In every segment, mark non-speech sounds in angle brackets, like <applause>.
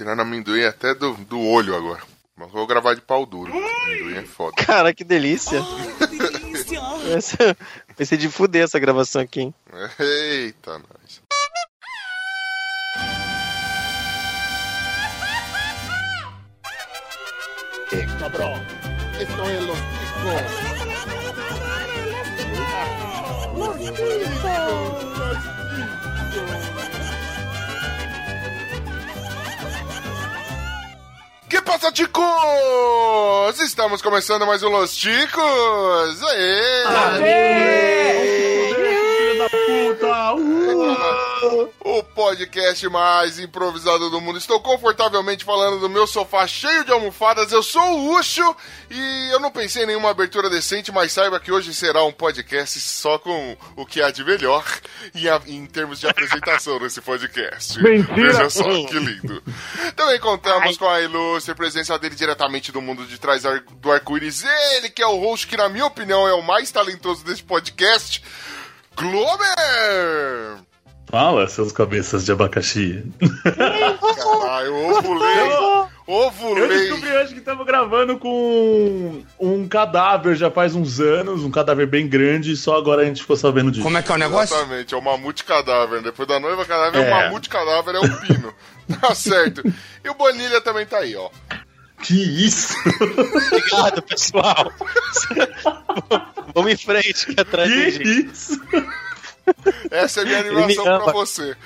tirando amendoim até do, do olho agora. Mas vou gravar de pau duro. Amendoim é foda. Cara, que delícia. Vai ser- Vai ser de fuder essa gravação aqui, hein? Eita, nós. Que passa, ticos? Estamos começando mais um Los Ticos! Aê! Filho da puta! Uh! O <laughs> podcast mais improvisado do mundo. Estou confortavelmente falando do meu sofá cheio de almofadas. Eu sou o Ucho e eu não pensei em nenhuma abertura decente, mas saiba que hoje será um podcast só com o que há de melhor em, em termos de apresentação <laughs> nesse podcast. Mentira! Veja só que lindo. Também contamos com a ilustre presença dele diretamente do mundo de trás do arco-íris. Ele que é o host que, na minha opinião, é o mais talentoso desse podcast. Glober! Fala, seus cabeças de abacaxi. Caralho, ovulei. Eu Ovulei. descobri hoje que estamos gravando com um cadáver já faz uns anos, um cadáver bem grande, e só agora a gente ficou sabendo disso. Como é que é o negócio? Exatamente, é o mamute cadáver. Depois da noiva cadáver, é. o É. mamute cadáver, é o pino. <laughs> Tá certo. E o Bonilha também tá aí, ó. Que isso? Obrigado, pessoal. <laughs> Vamos em frente, que atrás Que isso? Essa é a minha animação pra você.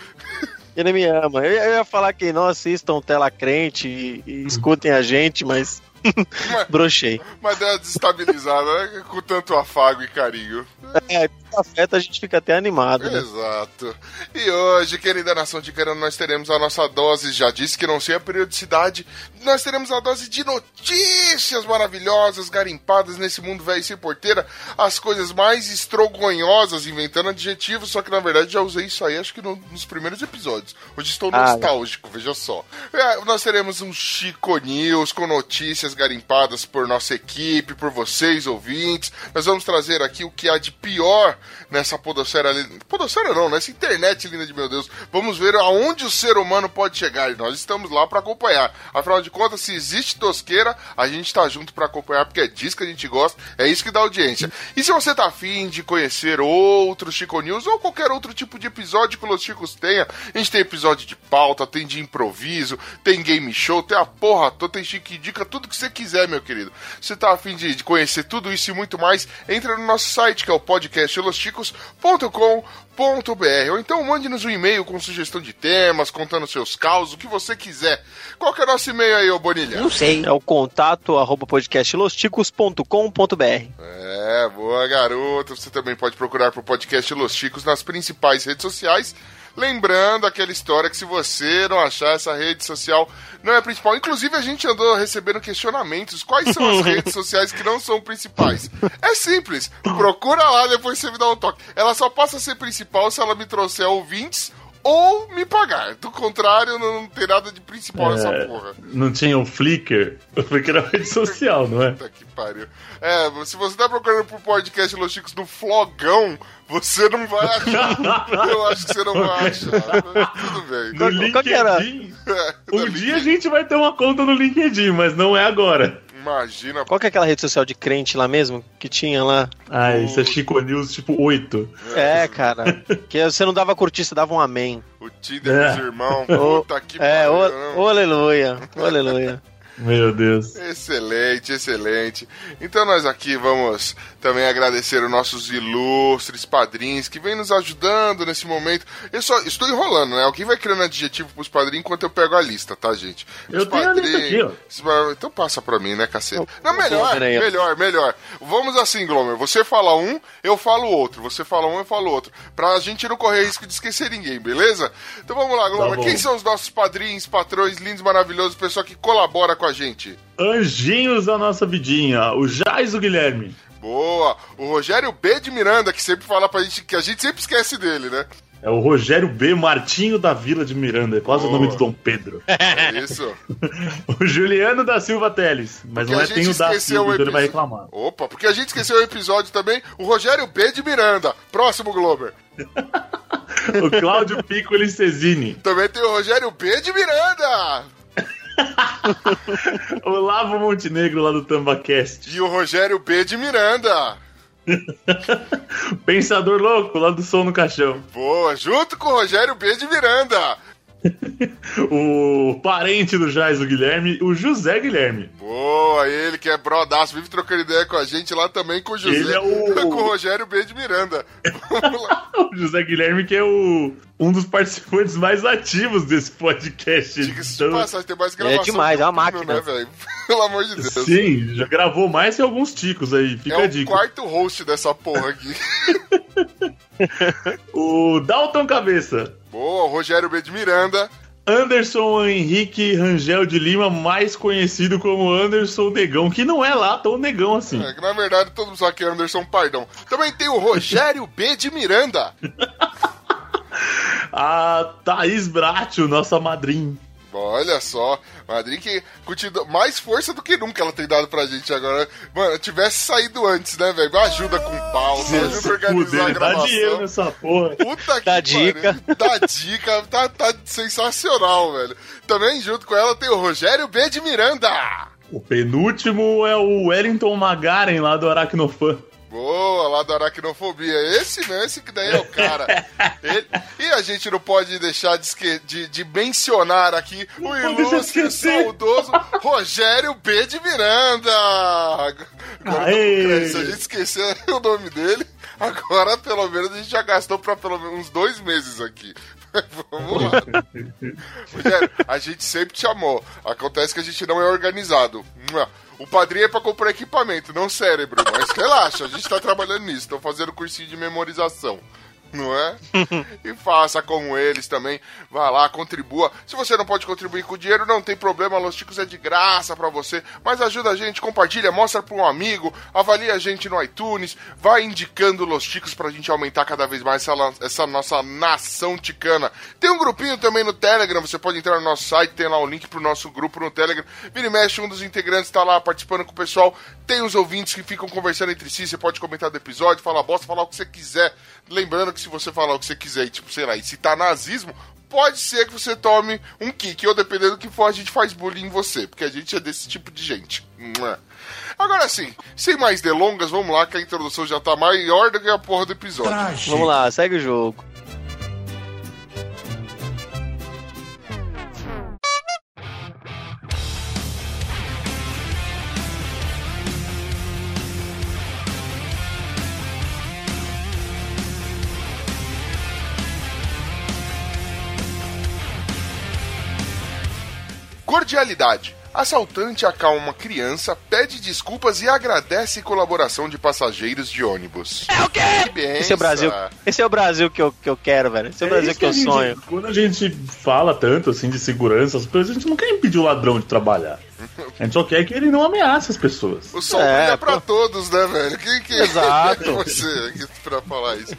Ele me ama. Eu, eu ia falar que não assistam Tela Crente e, e escutem a gente, mas <laughs> Mas, brochei. mas deu uma desestabilizada, né? Com tanto afago e carinho. É, afeta a gente fica até animado, né? Exato. E hoje, querida nação de Carano, nós teremos a nossa dose, já disse que não sei a periodicidade, nós teremos a dose de notícias maravilhosas, garimpadas nesse mundo velho sem porteira, as coisas mais estrogonhosas, inventando adjetivos, só que na verdade já usei isso aí, acho que no- nos primeiros episódios. Hoje estou Ah, nostálgico, veja só. É, nós teremos um Chico News com notícias garimpadas por nossa equipe, por vocês, ouvintes. Nós vamos trazer aqui o que há de pior nessa podosfera ali. Podosfera não, nessa internet linda de meu Deus. Vamos ver aonde o ser humano pode chegar. E nós estamos lá para acompanhar. Afinal de contas, se existe tosqueira, a gente tá junto para acompanhar, porque é disso que a gente gosta, é isso que dá audiência. E se você tá afim de conhecer outros Chico News ou qualquer outro tipo de episódio que os Chicos tenha, a gente tem episódio de pauta, tem de improviso, tem game show, tem a porra toda, tem chique dica, tudo que você quiser, meu querido. Se tá afim de, de conhecer tudo isso e muito mais, entra no nosso site, que é o podcastlosticos.com.br ou então mande-nos um e-mail com sugestão de temas, contando seus causos, o que você quiser. Qual que é o nosso e-mail aí, ô Bonilha? Não sei. É o contato arroba podcastlosticos.com.br. É, boa garota. Você também pode procurar pro podcast Los Chicos nas principais redes sociais. Lembrando aquela história que se você não achar essa rede social não é principal, inclusive a gente andou recebendo questionamentos. Quais são as <laughs> redes sociais que não são principais? É simples. Procura lá, depois você me dá um toque. Ela só passa a ser principal se ela me trouxer ouvintes ou me pagar. Do contrário, não, não tem nada de principal nessa É, porra. não tinha o Flickr? O Flickr era rede social, não é? Puta que pariu. É, se você tá procurando pro podcast Los Chicos no Flogão, você não vai achar. <laughs> Eu acho que você não vai achar. mas <laughs> Tudo bem. No Qual- qual que era? LinkedIn. <laughs> É, Um no dia a LinkedIn, gente vai ter uma conta no LinkedIn, mas não é agora. Imagina. Qual que é aquela rede social de crente lá mesmo? Que tinha lá? Ah, isso é Chico News tipo 8. É, cara. <laughs> Que você não dava curtir, você dava um amém. O Tinder É. dos irmãos. <laughs> Puta que É, ô, não. ô, aleluia. Aleluia. Meu Deus. Excelente, excelente. Então nós aqui vamos também agradecer os nossos ilustres padrinhos que vêm nos ajudando nesse momento. Eu só estou enrolando, né? Alguém vai criando adjetivo pros padrinhos enquanto eu pego a lista, tá, gente? Eu Os tenho a lista aqui, ó. Então passa pra mim, né, cacete? Eu- Não, melhor, melhor, melhor. Vamos assim, Glomer. Você fala um, eu falo outro. Você fala um, eu falo outro. Pra gente não correr risco de esquecer ninguém, beleza? Então vamos lá, Glomer. Tá. Quem são os nossos padrinhos, patrões, lindos, maravilhosos, pessoal que colabora com a gente? Anjinhos da nossa vidinha. O Jais o Guilherme. Boa! O Rogério B de Miranda, que sempre fala pra gente que a gente sempre esquece dele, né? É o Rogério B. Martinho da Vila de Miranda. É quase Boa. o nome do Dom Pedro. <laughs> É isso. <laughs> o Juliano da Silva Teles. Mas Porque não é tem o da Silva, o então ele vai reclamar. Opa, porque a gente esqueceu o episódio também. O Rogério B de Miranda. Próximo, Glober. <laughs> O Cláudio Piccoli Cesini. Também tem o Rogério B de Miranda. <laughs> o Lavo Montenegro lá do Tambacast. E o Rogério B de Miranda. <laughs> Pensador louco lá do Som no Caixão. Boa, junto com o Rogério B de Miranda. <laughs> o parente do Jais, o Guilherme, o José Guilherme. Boa, ele que é brodaço, vive trocando ideia com a gente lá também com o José. Ele é o... <laughs> com o Rogério B de Miranda. <laughs> o José Guilherme que é o um dos participantes mais ativos desse podcast. Diga-se então... de passagem, tem mais gravação. É demais, é uma máquina. Né, velho? Pelo amor de Deus. Sim, já gravou mais que alguns ticos aí, fica é a dica. É o quarto host dessa porra aqui. o Dalton Cabeça. Boa, Rogério B de Miranda. Anderson Henrique Rangel de Lima, mais conhecido como Anderson Negão, que não é lá tão negão assim. É, que na verdade todo mundo sabe que é Anderson Pardão. Também tem o Rogério B de Miranda. <laughs> a Thaís Bratio, nossa madrinha. Olha só, Madrid que continua mais força do que nunca ela tem dado pra gente agora. Mano, tivesse saído antes, né, velho? Ajuda com pauta, ajuda a organizar a gravação. Dá dinheiro nessa porra. Puta que Dá dica. Dá dica, tá, tá sensacional, velho. Também junto com ela tem o Rogério B de Miranda. O penúltimo é o Wellington Magaren lá do Aracnofan. Boa, lá do Aracnofobia. Esse mesmo, esse que daí é o cara. <laughs> Ele... E a gente não pode deixar de, esque... de, de mencionar aqui não o ilustre, saudoso Rogério B. de Miranda. Agora, se a gente esquecer o nome dele, agora pelo menos a gente já gastou para pelo menos uns dois meses aqui. <laughs> Vamos lá. <laughs> Rogério, a gente sempre te amou. Acontece que a gente não é organizado. O padrinho é pra comprar equipamento, não cérebro. Mas relaxa, a gente tá trabalhando nisso. Tô fazendo cursinho de memorização não é? e faça como eles também. Vá lá, contribua. Se você não pode contribuir com dinheiro, não tem problema. Los Ticos é de graça para você. Mas ajuda a gente, compartilha, mostra para um amigo, avalia a gente no iTunes, vai indicando Los Ticos pra gente aumentar cada vez mais essa, essa nossa nação ticana. Tem um grupinho também no Telegram, você pode entrar no nosso site, tem lá o link pro nosso grupo no Telegram. Vira mexe, um dos integrantes tá lá participando com o pessoal. Tem os ouvintes que ficam conversando entre si, você pode comentar do episódio, falar bosta, falar o que você quiser. Lembrando que se você falar o que você quiser, tipo, sei lá, e citar nazismo, pode ser que você tome um kick, ou dependendo do que for, a gente faz bullying em você, porque a gente é desse tipo de gente. Agora sim, sem mais delongas, vamos lá, que a introdução já tá maior do que a porra do episódio. Traje. Vamos lá, segue o jogo. Cordialidade. Assaltante acalma criança, pede desculpas e agradece colaboração de passageiros de ônibus. É o quê? Esse é o Brasil. Esse é o Brasil que eu, que eu quero, velho. Esse é o é Brasil que, que eu gente, sonho. Quando a gente fala tanto assim de segurança, as pessoas, a gente não quer impedir o ladrão de trabalhar. A gente só quer que ele não ameace as pessoas. O sol é, é pra todos, né, velho? Quem que Exato. é você pra falar isso?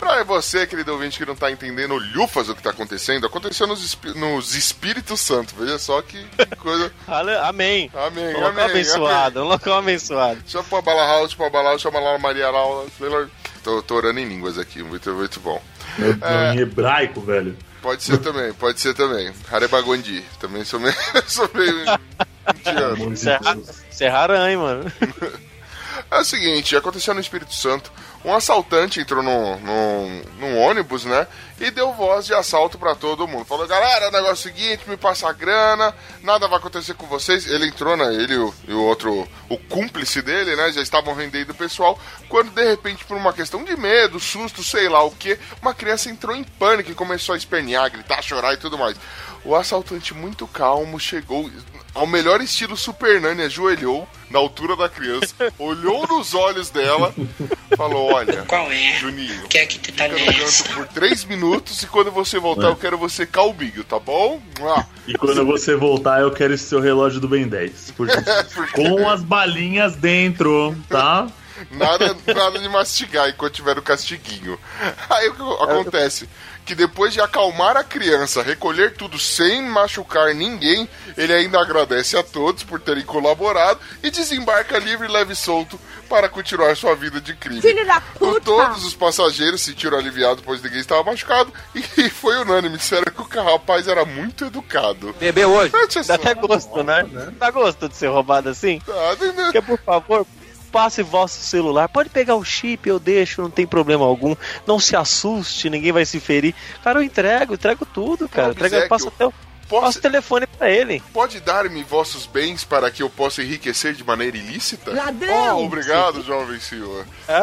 Pra você, querido ouvinte, que não tá entendendo lufas o que tá acontecendo, aconteceu nos, nos Espíritos Santo. Veja só que, coisa. <laughs> amém. Amém. Um local abençoado, amém. um local abençoado. Chama pra Bala House, pra Bala House, chama lá Maria Laura. Tô, tô orando em línguas aqui, muito, muito bom. É, em hebraico, velho. Pode ser também, pode ser também. Harebagondi. Também sou meio. <laughs> sou meio. indiano. Serra, hein, mano. <laughs> É o seguinte, aconteceu no Espírito Santo um assaltante entrou num, num, num ônibus, né? E deu voz de assalto para todo mundo. Falou, galera, o negócio é o seguinte, me passa a grana, nada vai acontecer com vocês. Ele entrou, né? Ele e o, e o outro, o cúmplice dele, né? Já estavam rendendo o pessoal. Quando de repente, por uma questão de medo, susto, sei lá o que, uma criança entrou em pânico e começou a espernear, gritar, chorar e tudo mais. O assaltante, muito calmo, chegou ao melhor estilo Super Nani, ajoelhou na altura da criança, <laughs> olhou nos olhos dela, falou: Olha, qual é? Juninho, que é que tu tá fica no canto por três minutos e quando você voltar é. eu quero você calminho, tá bom? Ah. E quando você voltar eu quero esse seu relógio do Ben 10, por <laughs> com as balinhas dentro, tá? Nada, nada de mastigar enquanto tiver o castiguinho. Aí o que acontece? Que depois de acalmar a criança, recolher tudo sem machucar ninguém, ele ainda agradece a todos por terem colaborado e desembarca livre, leve e solto para continuar sua vida de crime. Filho da puta! Todos os passageiros se sentiram aliviados, pois ninguém estava machucado, e <laughs> foi unânime. Disseram que o rapaz era muito educado. Bebeu hoje? Dá até gosto, né? Dá gosto de ser roubado assim? Ah, né, né? Porque, por favor, passe vosso celular. Pode pegar o chip, eu deixo, não tem problema algum. Não se assuste, ninguém vai se ferir. Cara, eu entrego, entrego tudo, cara. Não, Entrego, passo até o. Posso- o telefone pra ele. Pode dar-me vossos bens para que eu possa enriquecer de maneira ilícita? Ladrão! Oh, obrigado, jovem senhor. É?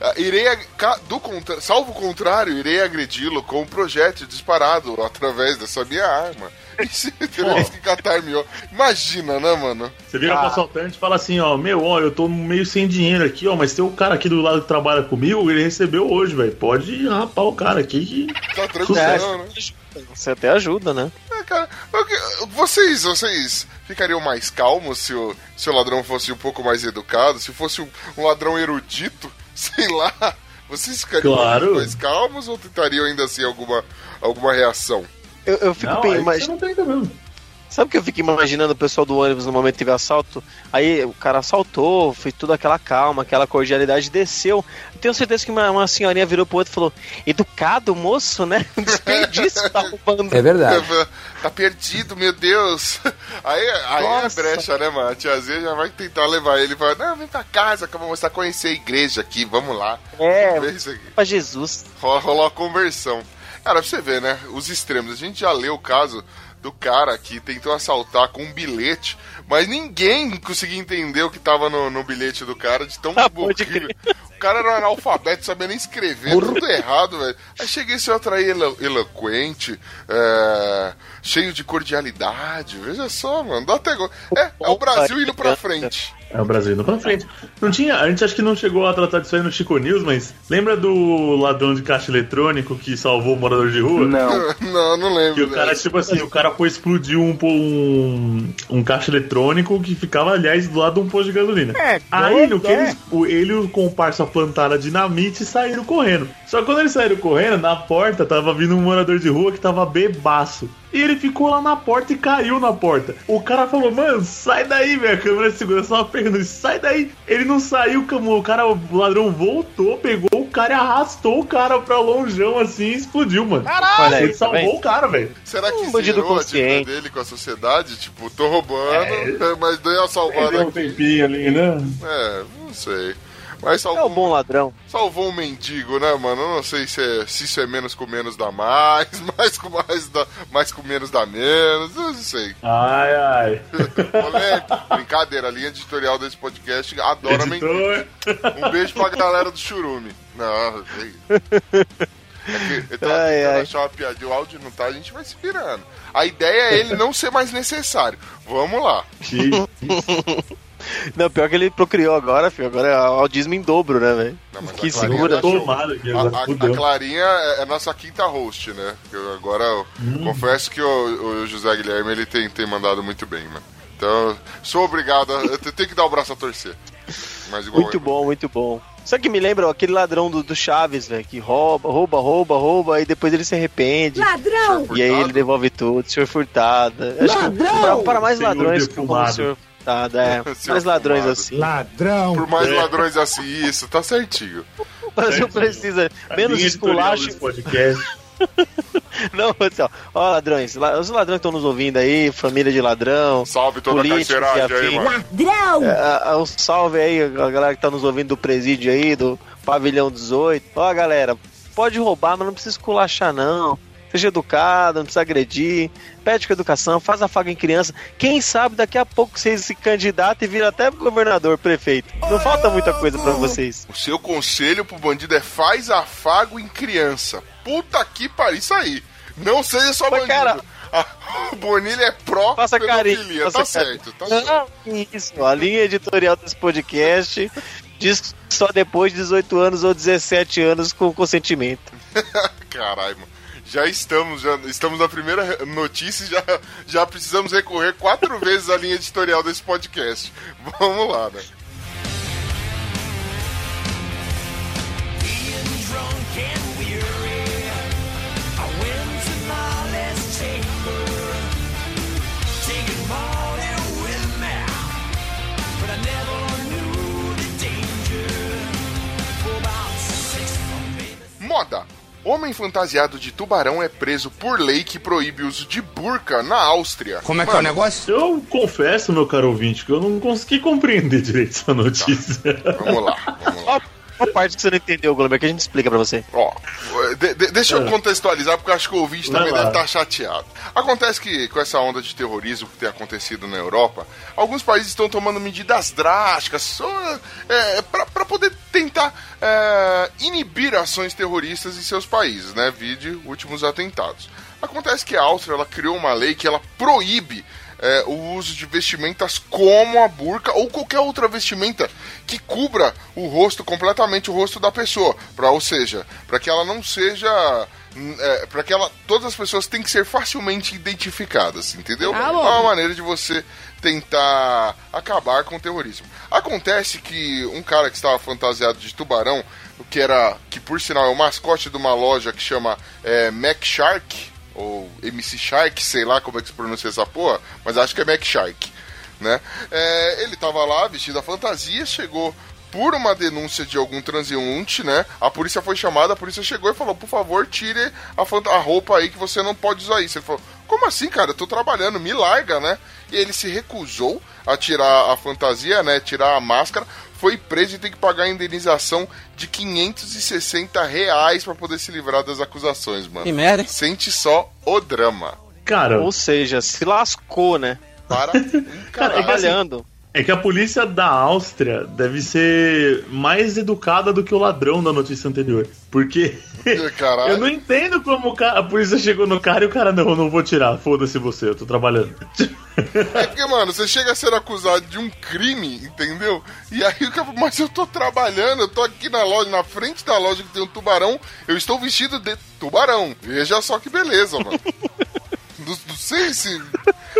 Ah, irei, ag- ca- do contra... salvo o contrário, irei agredi-lo com um projétil disparado através dessa minha arma. Teremos que catar-me, ó. Imagina, né, mano? Você vira pro assaltante e fala assim, ó, meu, ó, eu tô meio sem dinheiro aqui, ó, mas tem um cara aqui do lado que trabalha comigo, ele recebeu hoje, velho. Pode rapar o cara aqui que. Tá tranquilo, né? Você até ajuda, né? É, cara, vocês, vocês ficariam mais calmos se o, se o ladrão fosse um pouco mais educado? Se fosse um, um ladrão erudito? <laughs> Sei lá. Vocês ficariam Claro. mais calmos ou tentariam ainda assim alguma, alguma reação? Eu, eu fico Não, bem, mas você não tenta mesmo. Sabe o que eu fico imaginando o pessoal do ônibus no momento que teve assalto? Aí o cara assaltou, fez toda aquela calma, aquela cordialidade, desceu. Tenho certeza que uma, uma senhorinha virou pro outro e falou: Educado, moço, né? <laughs> Desperdício, tá roubando. É verdade. <laughs> Tá perdido, meu Deus. Aí, aí é brecha, né, mano? A tiazinha já vai tentar levar ele e vai, não, vem pra casa que eu vou mostrar, conhecer a igreja aqui, vamos lá. É, pra Jesus. Rola, rola uma conversão. Cara, pra você ver, né? Os extremos. A gente já leu o caso do cara que tentou assaltar com um bilhete, mas ninguém conseguia entender o que tava no, no bilhete do cara de tão <laughs> Ah. O cara era um analfabeto, sabia nem escrever, tudo errado, velho. Aí cheguei esse outro aí elo- eloquente, é, cheio de cordialidade. Veja só, mano. Dá até é, é o Brasil indo pra frente. É o Brasil indo pra frente. Não tinha, a gente acho que não chegou a tratar disso aí no Chico News, mas lembra do ladrão de caixa eletrônico que salvou o morador de rua? Não. <laughs> Não, não lembro. Que o cara, dessa. tipo assim, o cara foi explodir um, um, um caixa eletrônico que ficava, aliás, do lado de um posto de gasolina. É, Aí, no que é. eles, o, ele e o comparsa plantaram dinamite e saíram correndo. Só que quando eles saíram correndo, na porta tava vindo um morador de rua que tava bebaço. E ele ficou lá na porta e caiu na porta. O cara falou, mano, sai daí, velho. A câmera de segurança tava pegando ele, sai daí. Ele não saiu, como o cara, o ladrão voltou, pegou o cara e arrastou o cara pra longeão assim e explodiu, mano. Aí, Ele tá salvou o cara, velho. Será que Um bandido zerou a dívida consciente. dele com a sociedade? Tipo, tô roubando, mas dei a salvada Perdeu um tempinho ali, né? É, não sei. Mas É o salvou, bom ladrão. salvou um mendigo, né, mano? Eu não sei se, é- se isso é menos com menos dá mais, <laughs> mais com mais dá, mais com menos dá menos, eu não sei. Ai, ai. Moleque, <laughs> brincadeira, a linha editorial desse podcast adora mendigo. Editor. Um beijo pra galera do Churume. Não, sei. É que eu tava Ai, tentando ai. achar uma piadinha, o áudio não tá, a gente vai se virando. A ideia é ele não ser mais necessário. Vamos lá. <laughs> Não, pior que ele procriou agora, filho. Agora é autismo em dobro, né, velho? Que segura. tá que A, a- a. Clarinha é a nossa quinta host, né? Eu agora eu Hum. confesso que o, o José Guilherme ele tem, tem mandado muito bem, mano. Então, sou obrigado, eu tenho que dar o braço a torcer. Mas igual Muito bom, muito bom. Sabe que me lembra aquele ladrão do, do Chaves, velho? Que rouba, rouba, rouba, rouba, e depois ele se arrepende. Ladrão! E aí ele devolve tudo, senhor Furtado. Acho que para, para mais Senhor ladrões como o defumado. senhor Furtado, é. <laughs> Mais ladrões fumado. assim. Ladrão. Por mais É. ladrões assim, isso, tá certinho. <laughs> Mas não precisa. Menos esculacho. podcast. <laughs> Não, assim, ó, ladrões. la- Os ladrões que estão nos ouvindo aí, família de ladrão. Salve toda a Políticos carceragem aí, mano. Ladrão! É, um salve aí, a galera que tá nos ouvindo do presídio aí, do pavilhão 18. Ó, galera, pode roubar, mas não precisa esculachar, não. Seja educado, não precisa agredir. Pede com educação, faz afago em criança. Quem sabe daqui a pouco vocês se candidatam e viram até governador, prefeito. Não falta muita coisa pra vocês. O seu conselho pro bandido é faz afago em criança. Puta que pariu, isso aí. Não seja só Mas, bandido. cara- Ah, <laughs> o Bonilha é pró Faça carinho. pedofilia. faça Tá carinho. certo, tá certo. Isso, a linha editorial desse podcast diz que só depois de 18 anos ou 17 anos com consentimento. <laughs> Caralho, mano já estamos, já estamos na primeira notícia e já, já precisamos recorrer quatro <laughs> vezes à linha editorial desse podcast. Vamos lá, né? Moda. Homem fantasiado de tubarão é preso por lei que proíbe o uso de burca na Áustria. Como é que é o negócio? Eu confesso, meu caro ouvinte, que eu não consegui compreender direito essa notícia. Vamos lá, vamos lá. Qual parte que você não entendeu, Glomer, que a gente explica pra você? Ó, de- de- deixa eu É. contextualizar, porque eu acho que o ouvinte Vai também lá. deve estar chateado. Acontece que com essa onda de terrorismo que tem acontecido na Europa, alguns países estão tomando medidas drásticas só, é, para poder tentar é, inibir ações terroristas em seus países, né? Vide últimos atentados. Acontece que a Áustria ela criou uma lei que ela proíbe é, o uso de vestimentas como a burca ou qualquer outra vestimenta que cubra o rosto completamente o rosto da pessoa, para ou seja, para que ela não seja é, para que ela todas as pessoas têm que ser facilmente identificadas, entendeu? Ah, é bom. uma maneira de você tentar acabar com o terrorismo. Acontece que um cara que estava fantasiado de tubarão, que era que por sinal é o mascote de uma loja que chama é, Mac Shark ou MC Shark, sei lá como é que se pronuncia essa porra, mas acho que é Mac Shark, né? É, ele tava lá vestido a fantasia, chegou por uma denúncia de algum transeunte, né? A polícia foi chamada, a polícia chegou e falou: por favor, tire a, a roupa aí que você não pode usar isso. Ele falou: como assim, cara? Eu tô trabalhando, me larga, né? E ele se recusou a tirar a fantasia, né? Tirar a máscara. Foi preso e tem que pagar a indenização de 560 reais pra poder se livrar das acusações, mano. Que merda? Sente só o drama. Cara, Ou seja, se lascou, né? Para <laughs> um Cara, é assim, Trabalhando. É que a polícia da Áustria deve ser mais educada do que o ladrão da notícia anterior. Porque <laughs> eu não entendo como a polícia chegou no cara e o cara, não, eu não vou tirar, foda-se você, eu tô trabalhando. É porque, mano, você chega a ser acusado de um crime, entendeu? E aí o cara, mas eu tô trabalhando, eu tô aqui na loja, na frente da loja que tem um tubarão, eu estou vestido de tubarão. Veja só que beleza, mano. Não, não sei se.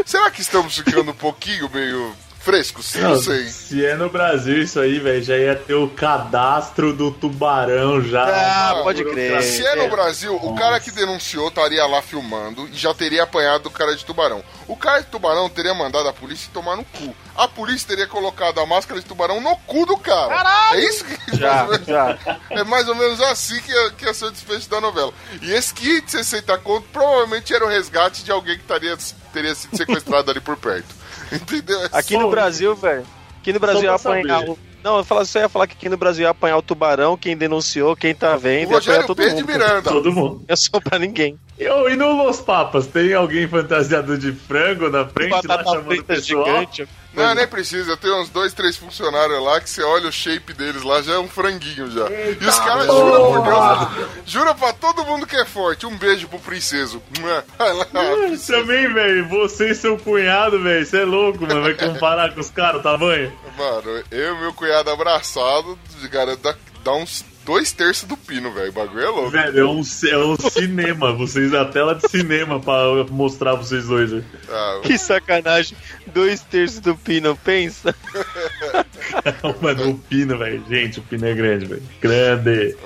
Será que estamos ficando um pouquinho meio frescos? Não, sei. Se é no Brasil isso aí, velho, já ia ter o cadastro do tubarão já. Ah, pode burocracia. crer. Se é no Brasil, o cara que denunciou estaria lá filmando e já teria apanhado o cara de tubarão. O cara de tubarão teria mandado a polícia tomar no cu. A polícia teria colocado a máscara de tubarão no cu do cara. É isso que. Já, já. É mais ou menos assim que ia, que ia ser o desfecho da novela. E esse kit de 60 conto provavelmente era o resgate de alguém que taria, teria sido sequestrado ali por perto. Entendeu? É Aqui no isso. Brasil, velho. Aqui no Brasil ia pra apanhar. o- Não, eu falo, só ia falar que aqui no Brasil ia apanhar o tubarão, quem denunciou, quem tá o vendo, apanhar Rogério todo Pedro mundo. Miranda. Todo mundo. Não ia sobrar ninguém. E, ô, e no Los Papas, tem alguém fantasiado de frango na frente lá chamando o pessoal? gigante. Não, nem precisa. Tem uns dois, três funcionários lá que você olha o shape deles lá, já é um franguinho já. e os caras juram por Deus, jura pra todo mundo que é forte. Um beijo pro princeso. <laughs> Também, velho, você e seu cunhado, velho, você é louco, mano, vai comparar com os caras, o tamanho? Mano, eu e meu cunhado abraçado, cara, dá, dá uns dois terços do pino, velho. O bagulho é louco. Velho, é um, é um <laughs> cinema, vocês, a tela de cinema pra mostrar pra vocês dois, velho. Ah, Que sacanagem. Dois terços do pino, pensa. <laughs> Mano, o pino, velho, gente, o pino é grande, velho, grande.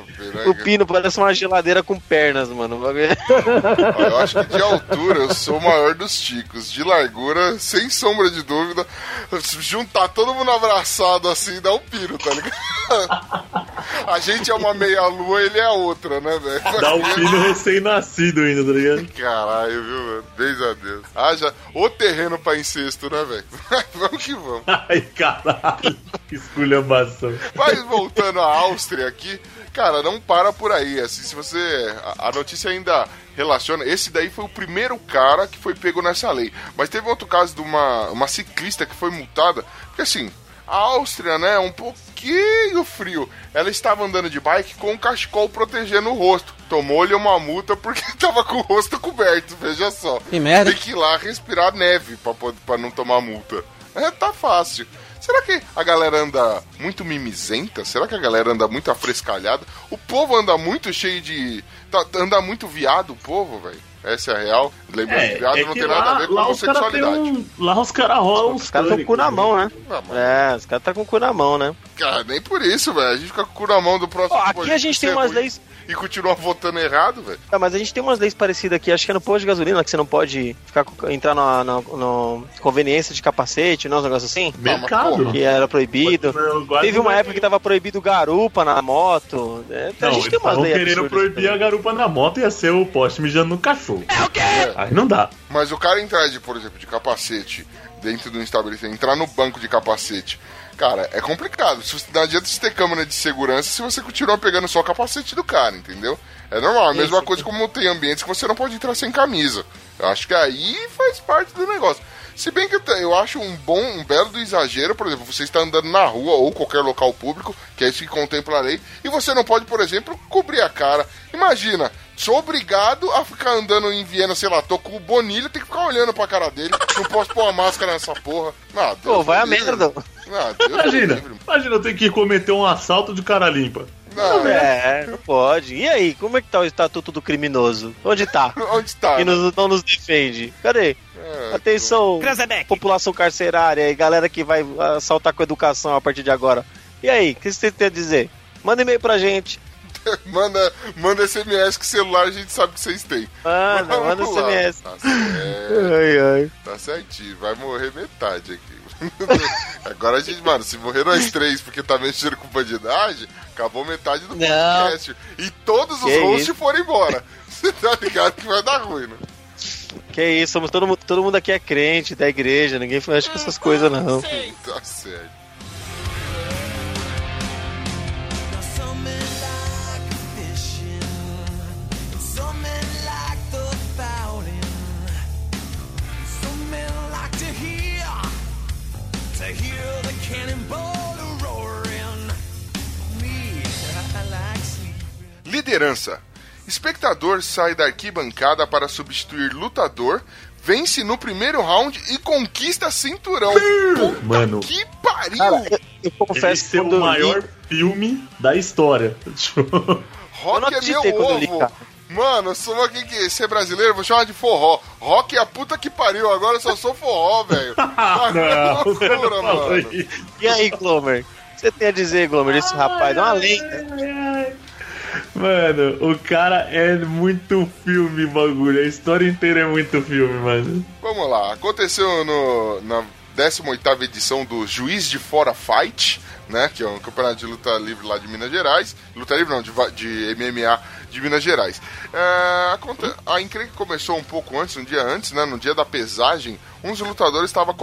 O pino parece uma geladeira com pernas, mano. O bagulho é- <laughs> Eu acho que de altura eu sou o maior dos ticos. De largura, sem sombra de dúvida, juntar todo mundo abraçado assim dá um piro, tá ligado? A gente é uma meia-lua, ele é outra, né, velho? Dá um pino recém-nascido ainda, tá ligado? Caralho, viu, mano? Beijo a Deus. Ah, já. O terreno pra incesto, né, velho? <laughs> vamos que vamos. Ai, caralho, que esculhambação. Mas voltando à Áustria aqui, cara, não para por aí. Assim, se você. A, a notícia ainda relaciona. Esse daí foi o primeiro cara que foi pego nessa lei. Mas teve outro caso de uma, uma ciclista que foi multada. Porque assim, a Áustria, né, é um pouquinho frio. Ela estava andando de bike com um cachecol protegendo o rosto. Tomou-lhe uma multa porque <laughs> tava com o rosto coberto, veja só. Que merda. Tem que ir lá respirar neve pra não tomar multa. É, tá fácil. Será que a galera anda muito mimizenta? Será que a galera anda muito afrescalhada? O povo anda muito cheio de. tá- anda muito viado, o povo, velho. Essa é a real. Lembrando que viado não que tem nada a ver com lá os caras homossexualidade. um, Lá os caras rolam uns Os caras estão com o cu na mão, né? Ah, É, os caras tá com o cu na mão, né? Cara, nem por isso, velho. A gente fica com o cu na mão do próximo. Ó, aqui a gente tem umas ruim. leis. E continua votando errado, velho. Ah, mas a gente tem umas leis parecidas aqui, acho que é no posto de gasolina, que você não pode ficar, entrar na, na, na conveniência de capacete, não, um negócio assim. Mercado. Que era proibido. Teve uma época que tava proibido garupa na moto. É, não, a gente tem umas leis querendo proibir também. a garupa na moto ia ser o poste mijando no cachorro. É o quê? Aí não dá. Mas o cara entrar, de, por exemplo, de capacete dentro do estabelecimento, entrar no banco de capacete cara, é complicado. Não adianta você ter câmera de segurança se você continua pegando só o capacete do cara, entendeu? É normal, a mesma Isso. coisa como tem ambientes que você não pode entrar sem camisa. Eu acho que aí faz parte do negócio. Se bem que eu acho um bom, um belo do exagero, por exemplo, você está andando na rua ou qualquer local público, que é isso que contempla a lei, e você não pode, por exemplo, cobrir a cara. Imagina, sou obrigado a ficar andando em Viena, sei lá, tô com o Bonilha, tem que ficar olhando pra cara dele, não posso pôr uma máscara nessa porra. Ah, Deus Pô, vai a merda. Ah, imagina, imagina eu ter que cometer um assalto de cara limpa. Não, é, não pode. E aí, como é que tá o estatuto do criminoso? Onde tá? <laughs> Onde tá? Que nos, não nos defende. Cadê? É, Atenção, população carcerária e galera que vai assaltar com educação a partir de agora. E aí, o que você tem a dizer? Manda e-mail pra gente. <laughs> manda, manda SMS que celular a gente sabe que vocês têm. Manda, manda SMS. Tá certo. Ai, ai. Tá certinho, vai morrer metade aqui. <laughs> Agora a gente, mano, se morrer nós três porque tá mexendo com bandidagem, acabou metade do podcast. E todos os hosts foram embora. Você <laughs> tá ligado que vai dar ruim, né? Que isso, somos todo mundo, todo mundo aqui é crente da igreja, ninguém mexe com essas coisas não. Tá certo. Liderança. Espectador sai da arquibancada para substituir lutador, vence no primeiro round e conquista cinturão. Puta Mano, que pariu! Cara, eu, eu confesso Esse é o maior filme da história. <laughs> Rock é meu ovo. Li, Mano, eu sou aqui que ser brasileiro, vou chamar de forró. Rock é a puta que pariu, agora eu só sou forró, velho. <laughs> Ah, loucura, mano. E aí, Glomer? Você tem a dizer, Glomer, esse rapaz é uma lenda. Mano, o cara é muito filme, bagulho. A história inteira é muito filme, mano. Vamos lá. Aconteceu no, na 18 edição do Juiz de Fora Fight, né? Que é um campeonato de luta livre lá de Minas Gerais. Luta livre não, de, de MMA de Minas Gerais. É, a, a encrenca começou um pouco antes, um dia antes, né? No dia da pesagem, uns lutadores estavam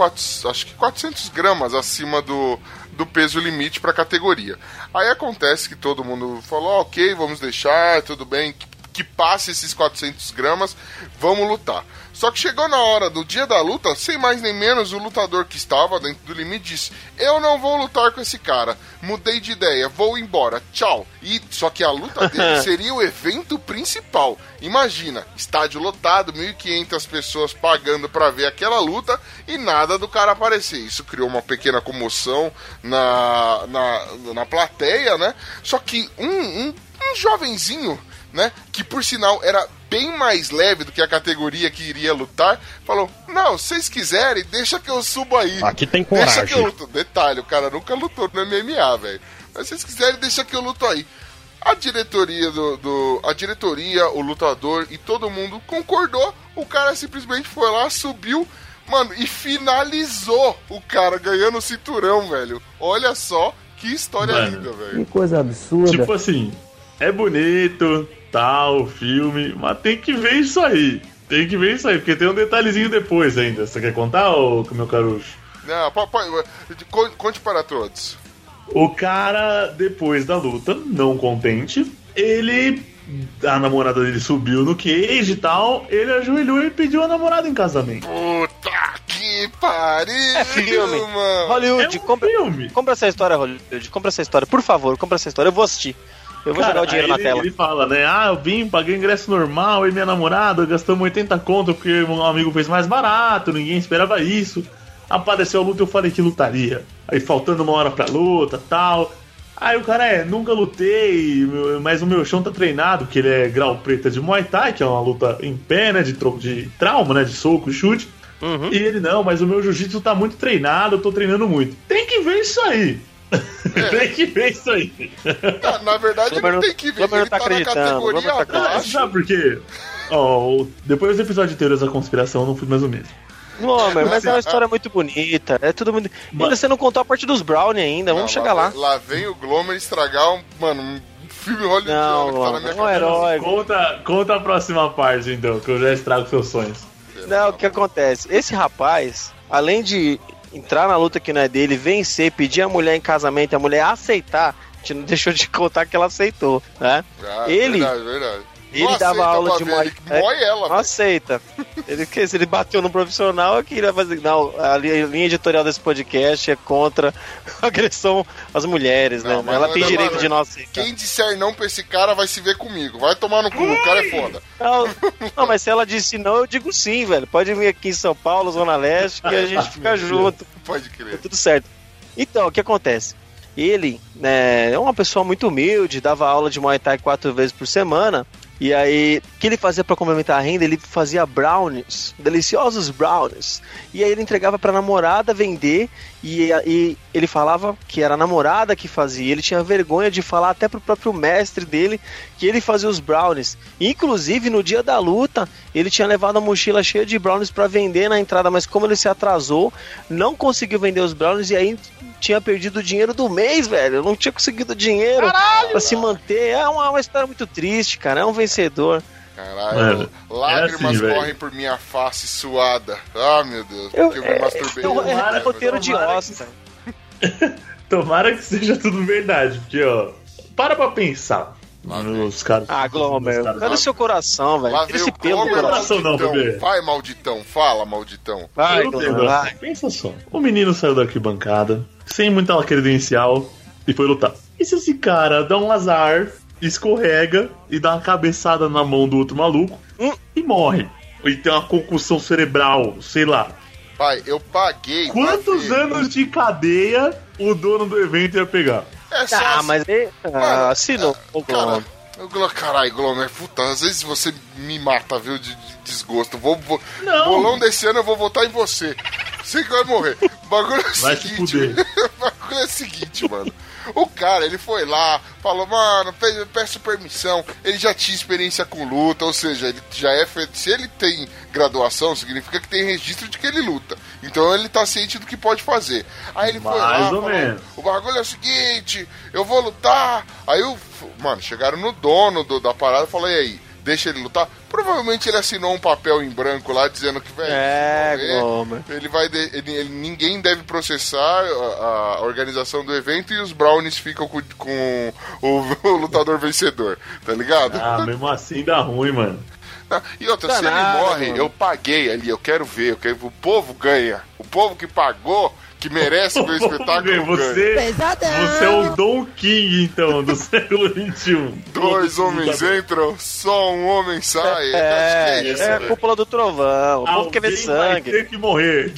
acho que 400 gramas acima do, do peso limite para a categoria. Aí acontece que todo mundo falou, ok, vamos deixar, tudo bem, que, que passe esses 400 gramas, vamos lutar. Só que chegou na hora do dia da luta, sem mais nem menos, o lutador que estava dentro do limite disse: Eu não vou lutar com esse cara. Mudei de ideia, vou embora. Tchau. E só que a luta <laughs> dele seria o evento principal. Imagina, estádio lotado, 1.500 pessoas pagando para ver aquela luta e nada do cara aparecer. Isso criou uma pequena comoção na, na, na plateia, né? Só que um, um, um jovenzinho né? Que por sinal era bem mais leve do que a categoria que iria lutar, falou: Não, se vocês quiserem, deixa que eu subo aí. Aqui tem coragem. Deixa que eu luto. Detalhe, o cara nunca lutou no MMA, velho. Mas se vocês quiserem, deixa que eu luto aí. A diretoria do, do, A diretoria, o lutador e todo mundo concordou. O cara simplesmente foi lá, subiu, mano, e finalizou o cara ganhando o cinturão, velho. Olha só que história mano, linda, velho. Que coisa absurda. Tipo assim, é bonito, tal, filme, mas tem que ver isso aí. Tem que ver isso aí, porque tem um detalhezinho depois ainda. Você quer contar, ô, meu carucho? Não, conte para todos. O cara, depois da luta, não contente, ele. A namorada dele subiu no cage e tal, ele ajoelhou e pediu a namorada em casamento. Puta que pariu! É filme. Mano. Hollywood, é um compra, filme. compra essa história, Hollywood. Compra essa história, por favor, compra essa história. Eu vou assistir. Eu vou Cara, jogar o dinheiro na ele, tela. Ele fala, né? Ah, eu vim, paguei ingresso normal e minha namorada gastamos 80 conto porque um amigo fez mais barato, ninguém esperava isso. Apareceu a luta eu falei que lutaria. Aí faltando uma hora pra luta tal. Aí o cara é, nunca lutei, mas o meu chão tá treinado, que ele é grau preta de Muay Thai, que é uma luta em pé, né? De, de trauma, né? De soco, chute. Uhum. E ele, não, mas o meu jiu-jitsu tá muito treinado, eu tô treinando muito. Tem que ver isso aí. <laughs> tem que ver isso aí. Na, na verdade, ele não tem que ver. Ele tá tá na acreditando, categoria tá abaixo. Sabe por quê? Depois do episódio de Teorias da Conspiração, eu não fui mais o mesmo. Não, mas mas é uma história muito bonita. É tudo muito. Ainda você não contou a parte dos Brownie ainda. Vamos Não, chegar lá. Lá vem o Glomer estragar um, mano, um filme hollywoodiano Não, que tá na minha não, um cabeça. herói. Conta, conta a próxima parte, então, que eu já estrago seus sonhos. Não, o que acontece? Esse rapaz, além de entrar na luta que não é dele, vencer, pedir a mulher em casamento, a mulher aceitar, a gente não <laughs> deixou de contar que ela aceitou, né? Ah, Ele- Verdade, verdade. Ele Não dava aula de Muay Ele Thai. mói ela, Não aceita. Ele, que- se ele bateu no profissional, eu queria fazer. Não, a li- a linha editorial desse podcast é contra a agressão às mulheres, Não, né? mas Ela não tem é direito de não aceitar. Quem disser não pra esse cara vai se ver comigo. Vai tomar no cu, o cara é foda. Não, <laughs> não, mas se ela disse não, eu digo sim, velho. Pode vir aqui em São Paulo, Zona Leste, que a <laughs> gente fica junto. Pode Tá crer. tudo certo. Então, o que acontece? Ele né, é uma pessoa muito humilde, dava aula de Muay Thai quatro vezes por semana. E aí, o que ele fazia para complementar a renda? Ele fazia brownies, deliciosos brownies. E aí ele entregava pra namorada vender. E, e ele falava que era a namorada que fazia. Ele tinha vergonha de falar até pro próprio mestre dele que ele fazia os brownies. Inclusive, no dia da luta, ele tinha levado a mochila cheia de brownies para vender na entrada, mas como ele se atrasou, não conseguiu vender os brownies e aí tinha perdido o dinheiro do mês, velho. Não tinha conseguido dinheiro para se manter. É uma, uma história muito triste, cara. É um vencedor. Caralho, Mano, lágrimas é assim, correm por minha face suada. Ah, meu Deus, Eu- porque eu me masturbei. É, é, é Tomara- roteiro de Oscar. <laughs> Tomara que seja tudo verdade, porque, ó, para pra pensar nos caras. Ah, Glomer, cadê seu coração, velho? Lá veio esse pelo do coração. não, bebê. Vai, malditão, fala, malditão. Vai, Eu Glomer. Pensa só. O menino saiu da arquibancada, sem muita credencial, e foi lutar. E se esse cara dá um azar, escorrega e dá uma cabeçada na mão do outro maluco Hum. e morre? E tem uma concussão cerebral, sei lá. Pai, eu paguei. Quantos ver. anos de cadeia o dono do evento ia pegar? É só Ah, assim- mas ele ah, assinou o Cara, Glomer. caralho, Glomer, puta, às vezes você me mata, viu, de, de desgosto. Vou, vou, Não. Bolão desse ano eu vou votar em você. Você que vai morrer. O bagulho é o Vai se seguinte. fuder. o <laughs> bagulho é o seguinte, mano. O cara, ele foi lá, falou, mano, pe- peço permissão. Ele já tinha experiência com luta, ou seja, ele já é feito. Se ele tem graduação, significa que tem registro de que ele luta. Então ele tá ciente do que pode fazer. Aí ele foi lá, Mais ou falou, menos. o bagulho é o seguinte, eu vou lutar. Aí o. Mano, chegaram no dono do- da parada e falou, e aí, deixa ele lutar? Provavelmente ele assinou um papel em branco lá dizendo que, velho. É, Glomer. ele vai. de- ele- ele- ninguém deve processar a, a organização do evento e os Brownies ficam com, com o, <laughs> o lutador vencedor, tá ligado? Ah, mesmo assim dá ruim, mano. Ah, E outra, se ele morre, mano. eu paguei ali, eu quero ver, eu quero, o povo ganha. O povo que pagou, que merece ver o <laughs> espetáculo você, você é o Don King, então, do <laughs> século XXI. Dois homens entram, só um homem sai. É, Acho que é isso, é a cúpula do trovão. O povo quer ver Alguém sangue. ter que morrer.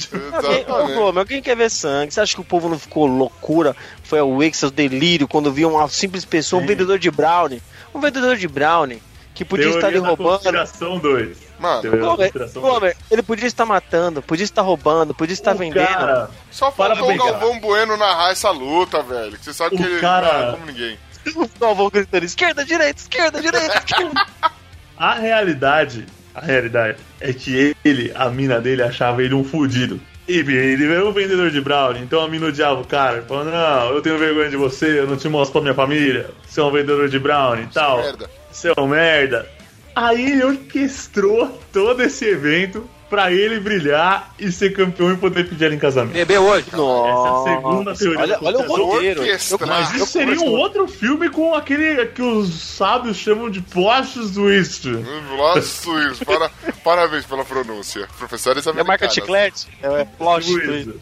Alguém, alguém quer ver sangue? Você acha que o povo não ficou loucura? Foi a Wix, o delírio, quando viu uma simples pessoa, um Sim. vendedor de brownie. Um vendedor de brownie que podia estar ali Teoria roubando. Conspiração 2. Mano, Teoria conspiração Glomer, ele podia estar matando, podia estar roubando, podia estar O vendendo. cara, só Para faltou o. Galvão Bueno narrar essa luta, velho. Que você sabe O que ele cara- narra como ninguém. <laughs> O Galvão gritando esquerda, direita, esquerda, direita, esquerda. <laughs> a realidade, a realidade é que ele, a mina dele, achava ele um fudido. E ele era um vendedor de brownie, então a mina odiava o cara. Falando, não, eu tenho vergonha de você, eu não te mostro pra minha família. Você é um vendedor de brownie e tal. Merda. É um merda. Aí ele orquestrou todo esse evento pra ele brilhar e ser campeão e poder pedir ela em casamento. Bebeu hoje? Essa é a segunda teoria Olha, olha o roteiro. Mas isso seria um outro filme com aquele que os sábios chamam de plot twist. Nossa, isso. Para, parabéns pela pronúncia. Professores É americanos. marca chiclete? É plot Tipo twist. isso.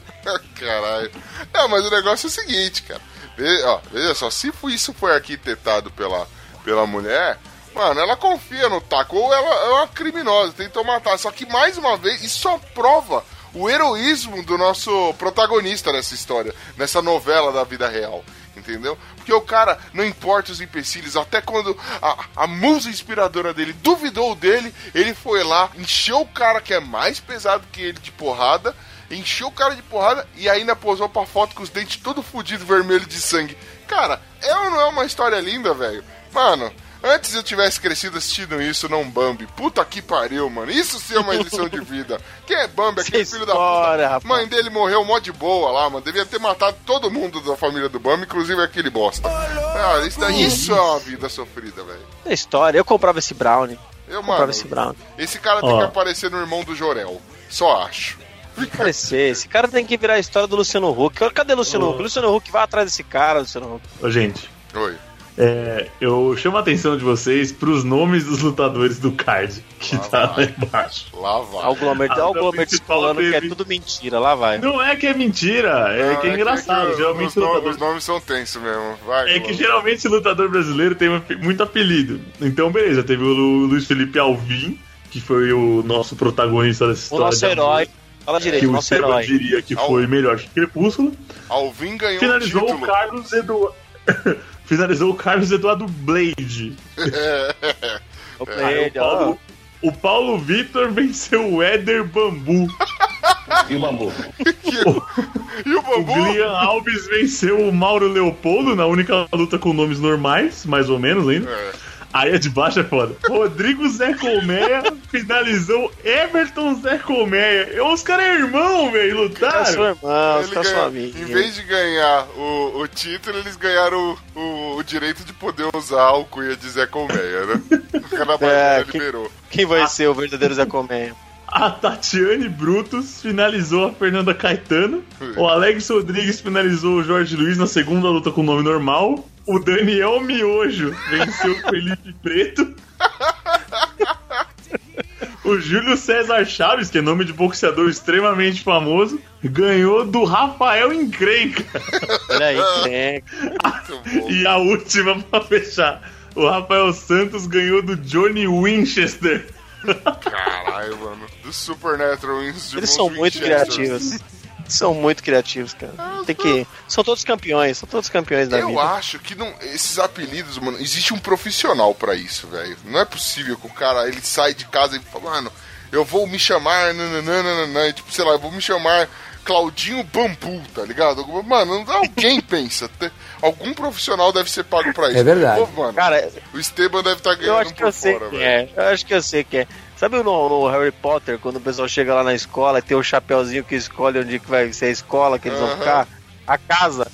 Caralho. Não, mas o negócio é o seguinte, cara. Ve- ó, veja só, se isso foi arquitetado pela, pela mulher, mano, ela confia no taco, ou ela é uma criminosa, tentou matar. Só que, mais uma vez, isso só prova o heroísmo do nosso protagonista nessa história, nessa novela da vida real. Entendeu? Porque o cara, não importa os empecilhos, até quando a, a musa inspiradora dele duvidou dele, ele foi lá, encheu o cara que é mais pesado que ele de porrada encheu o cara de porrada e ainda posou pra foto com os dentes todo fudido, vermelho de sangue. Cara, é ou não é uma história linda, velho? Mano, antes eu tivesse crescido assistindo isso, não Bambi. Puta que pariu, mano. Isso sim é uma lição de vida. Quem é Bambi? Aquele Que filho da história, puta. rapaz. Mãe dele morreu mó de boa lá, mano. Devia ter matado todo mundo da família do Bambi, inclusive aquele bosta. Ah, isso, daí, isso é uma vida sofrida, velho. É história. Eu comprava esse brownie. Eu, Comprava mano, esse brownie. esse cara tem Ó. que aparecer no irmão do Jorel. Só acho. Parecer. Esse cara tem que virar a história do Luciano Huck. Cadê o Luciano Ô. Huck? Luciano Huck vai atrás desse cara, Luciano Huck. Ô, gente, Oi. É, eu chamo a atenção de vocês pros nomes dos lutadores do card que Ah, tá lá vai. embaixo. Lá Olha o vai. Glomer, Ah, olha o não, Glomer falando que é tudo mentira. Lá vai. Não é que é mentira, é Não, que é engraçado. que geralmente os, nomes, lutador- os nomes são tensos mesmo. Vai, É que geralmente lutador brasileiro tem um- muito apelido. Então, beleza, teve o Lu- Luiz Felipe Alvim, que foi o nosso protagonista dessa O história. nosso de amor, herói. Fala direito, Que o o nosso herói. diria que Al- foi melhor que Crepúsculo. Alvin ganhou Finalizou o o título. Carlos Eduardo. <laughs> Finalizou o Carlos Eduardo Blade. <laughs> O Blade, o. Paulo, o Paulo Vitor venceu o Éder Bambu. E o bambu? <laughs> E o O Bambu? Glian Alves venceu o Mauro Leopoldo na única luta com nomes normais, mais ou menos ainda. É. Aí a de baixo é foda. Rodrigo Zé Colmeia finalizou Everton Zé Colmeia. E Os caras é irmão, velho, Os caras são lutaram. irmãos, os caras são amigos. em vez de ganhar o, o título, eles ganharam o, o, o direito de poder usar a alcunha de Zé Colmeia, né? O cara da É, liberou. Quem vai ser o verdadeiro Zé Colmeia? A Tatiane Brutus finalizou a Fernanda Caetano. O Alex Rodrigues finalizou o Jorge Luiz na segunda luta com nome normal. O Daniel Miojo venceu o Felipe Preto. O Júlio César Chaves, que é nome de boxeador extremamente famoso, ganhou do Rafael Encrenca. Olha aí, bom. E a última pra fechar. O Rafael Santos ganhou do Johnny Winchester. Caralho, mano. Do Supernatural Eles são muito criativos. São muito criativos, cara. Tem que. São todos campeões, são todos campeões da Eu vida. acho que não, esses apelidos, mano, existe um profissional pra isso, velho. Não é possível que o cara ele sai de casa e fala, mano, eu vou me chamar, nananana, e, tipo, sei lá, eu vou me chamar Claudinho Bambu, tá ligado? Mano, alguém <laughs> pensa. Algum profissional deve ser pago pra isso. É verdade. Pô, mano, Cara, o Esteban deve estar eu ganhando acho que por eu sei fora, velho. é. Eu acho que eu sei quem é. Sabe no, no Harry Potter, quando o pessoal chega lá na escola e tem o chapeuzinho que escolhe onde que vai ser a escola que eles vão Aham. ficar? A casa.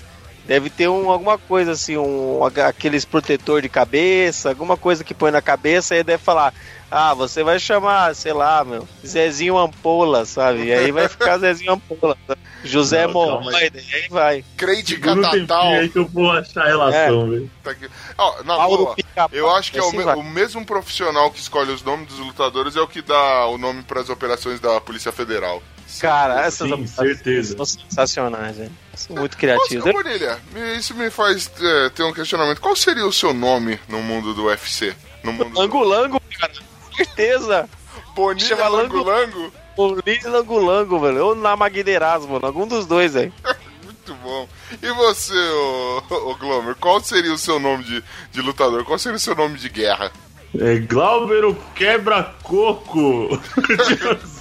Deve ter um, alguma coisa assim, um, aqueles protetor de cabeça, alguma coisa que põe na cabeça e deve falar: Ah, você vai chamar, sei lá, meu, Zezinho Ampola, sabe? E aí vai ficar Zezinho Ampola. sabe? José Não, calma Morroida, e aí vai. Um tempinho Catatal. aí que eu vou achar a relação, velho. Tá aqui. Ó, na Mauro boa, eu acho que é o, Assim me- vai. o mesmo profissional que escolhe os nomes dos lutadores é o que dá o nome pras operações da Polícia Federal. Cara, essas Sim, opções certeza. são sensacionais, velho. São muito criativos. ô, Bonilha, me- isso me faz é, ter um questionamento. Qual seria o seu nome no mundo do UFC? No mundo do... Lango-lango, cara. Certeza. Bonilha chama Lango Lango- Lango? Bonilha Lango-lango, velho. Ou Namagueiras, mano. Algum dos dois, velho. <laughs> Muito bom. E você, ô, ô Glomer, qual seria o seu nome de, de lutador? Qual seria o seu nome de guerra? É Glauber o quebra-coco. <laughs>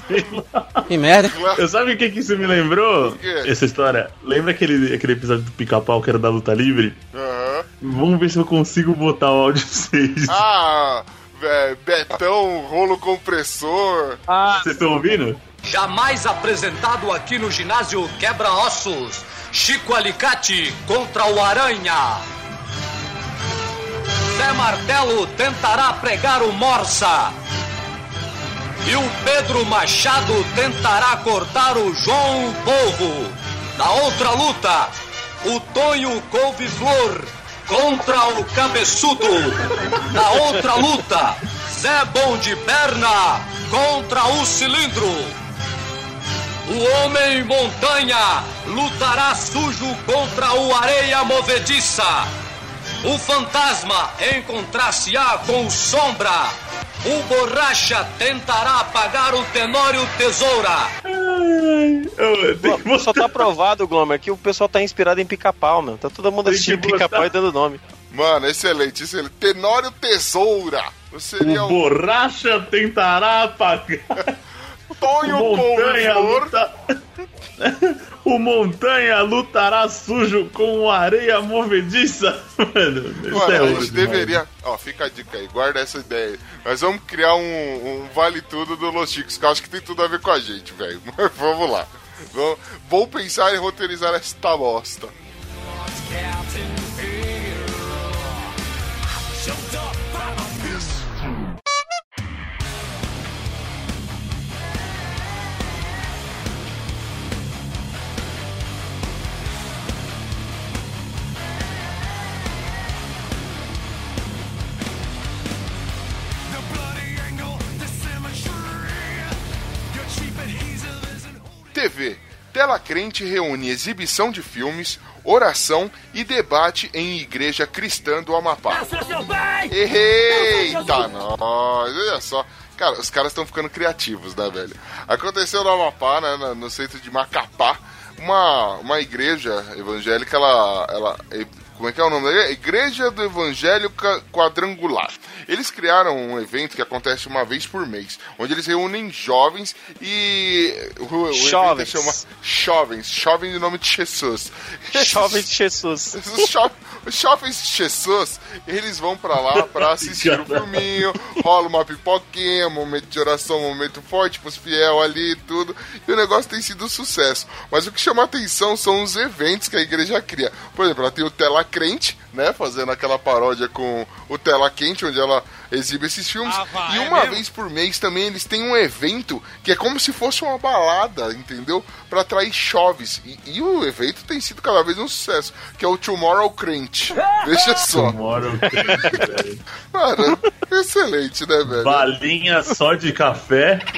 Que merda. Eu sabe o que, que isso me lembrou? Essa história. Lembra aquele, aquele episódio do pica-pau que era da luta livre? Aham. Vamos ver se eu consigo botar o áudio 6. Ah, vé, Betão, rolo compressor. Ah, Vocês estão ouvindo? Jamais apresentado aqui no ginásio Quebra-Ossos. Chico Alicate contra o Aranha. Zé Martelo tentará pregar o Morsa. E o Pedro Machado tentará cortar o João Polvo. Na outra luta, o Tonho Couve-Flor contra o Cabeçudo. Na outra luta, Zé Bom de Perna contra o Cilindro. O Homem Montanha lutará sujo contra o Areia Movediça. O Fantasma encontrar-se-á com o Sombra. O Borracha tentará apagar o Tenório Tesoura. Ai, só tá provado, Glomer, que o pessoal tá inspirado em pica-pau, meu. Tá todo mundo assistindo pica-pau e dando nome. Mano, excelente, excelente. Tenório Tesoura. Seria O o borracha tentará apagar. Tonho Montanha Couve-Flor. luta. <laughs> O montanha lutará sujo com areia movediça. <laughs> Mano, Mano, é a gente deveria. Ó, fica a dica aí, guarda essa ideia aí. Nós vamos criar um, um Vale Tudo do Los Chicos, que eu acho que tem tudo a ver com a gente, velho. <laughs> Mas vamos lá. Vou pensar em roteirizar esta bosta. TV. Tela Crente reúne exibição de filmes, oração e debate em igreja cristã do Amapá. Eita, nós! Olha só. Cara, os caras estão ficando criativos, né, velho? Aconteceu no Amapá, né, no centro de Macapá, uma, uma igreja evangélica, ela, ela... Como é que é o nome da igreja? Igreja do Evangelho Quadrangular. Eles criaram um evento que acontece uma vez por mês, onde eles reúnem jovens e... O, o evento Jovens. chama Jovens, jovens em nome de Jesus. <laughs> Jovem de Jesus. <laughs> Os jovens de Jesus, eles vão pra lá pra assistir o <laughs> filminho, rola uma pipoquinha, um momento de oração, um momento forte pros fiel ali e tudo, e o negócio tem sido um sucesso. Mas o que chama atenção são os eventos que a igreja cria. Por exemplo, ela tem o Tela Crente, né, fazendo aquela paródia com o Tela Quente, onde ela exibe esses filmes, Ah, vai, e é uma mesmo? vez por mês também eles têm um evento que é como se fosse uma balada, entendeu? Pra atrair choves. E, e o evento tem sido cada vez um sucesso, que é o Tomorrow Crente. <laughs> Veja só. Moro velho. Mano, excelente, né, velho? Balinha só de café, <laughs>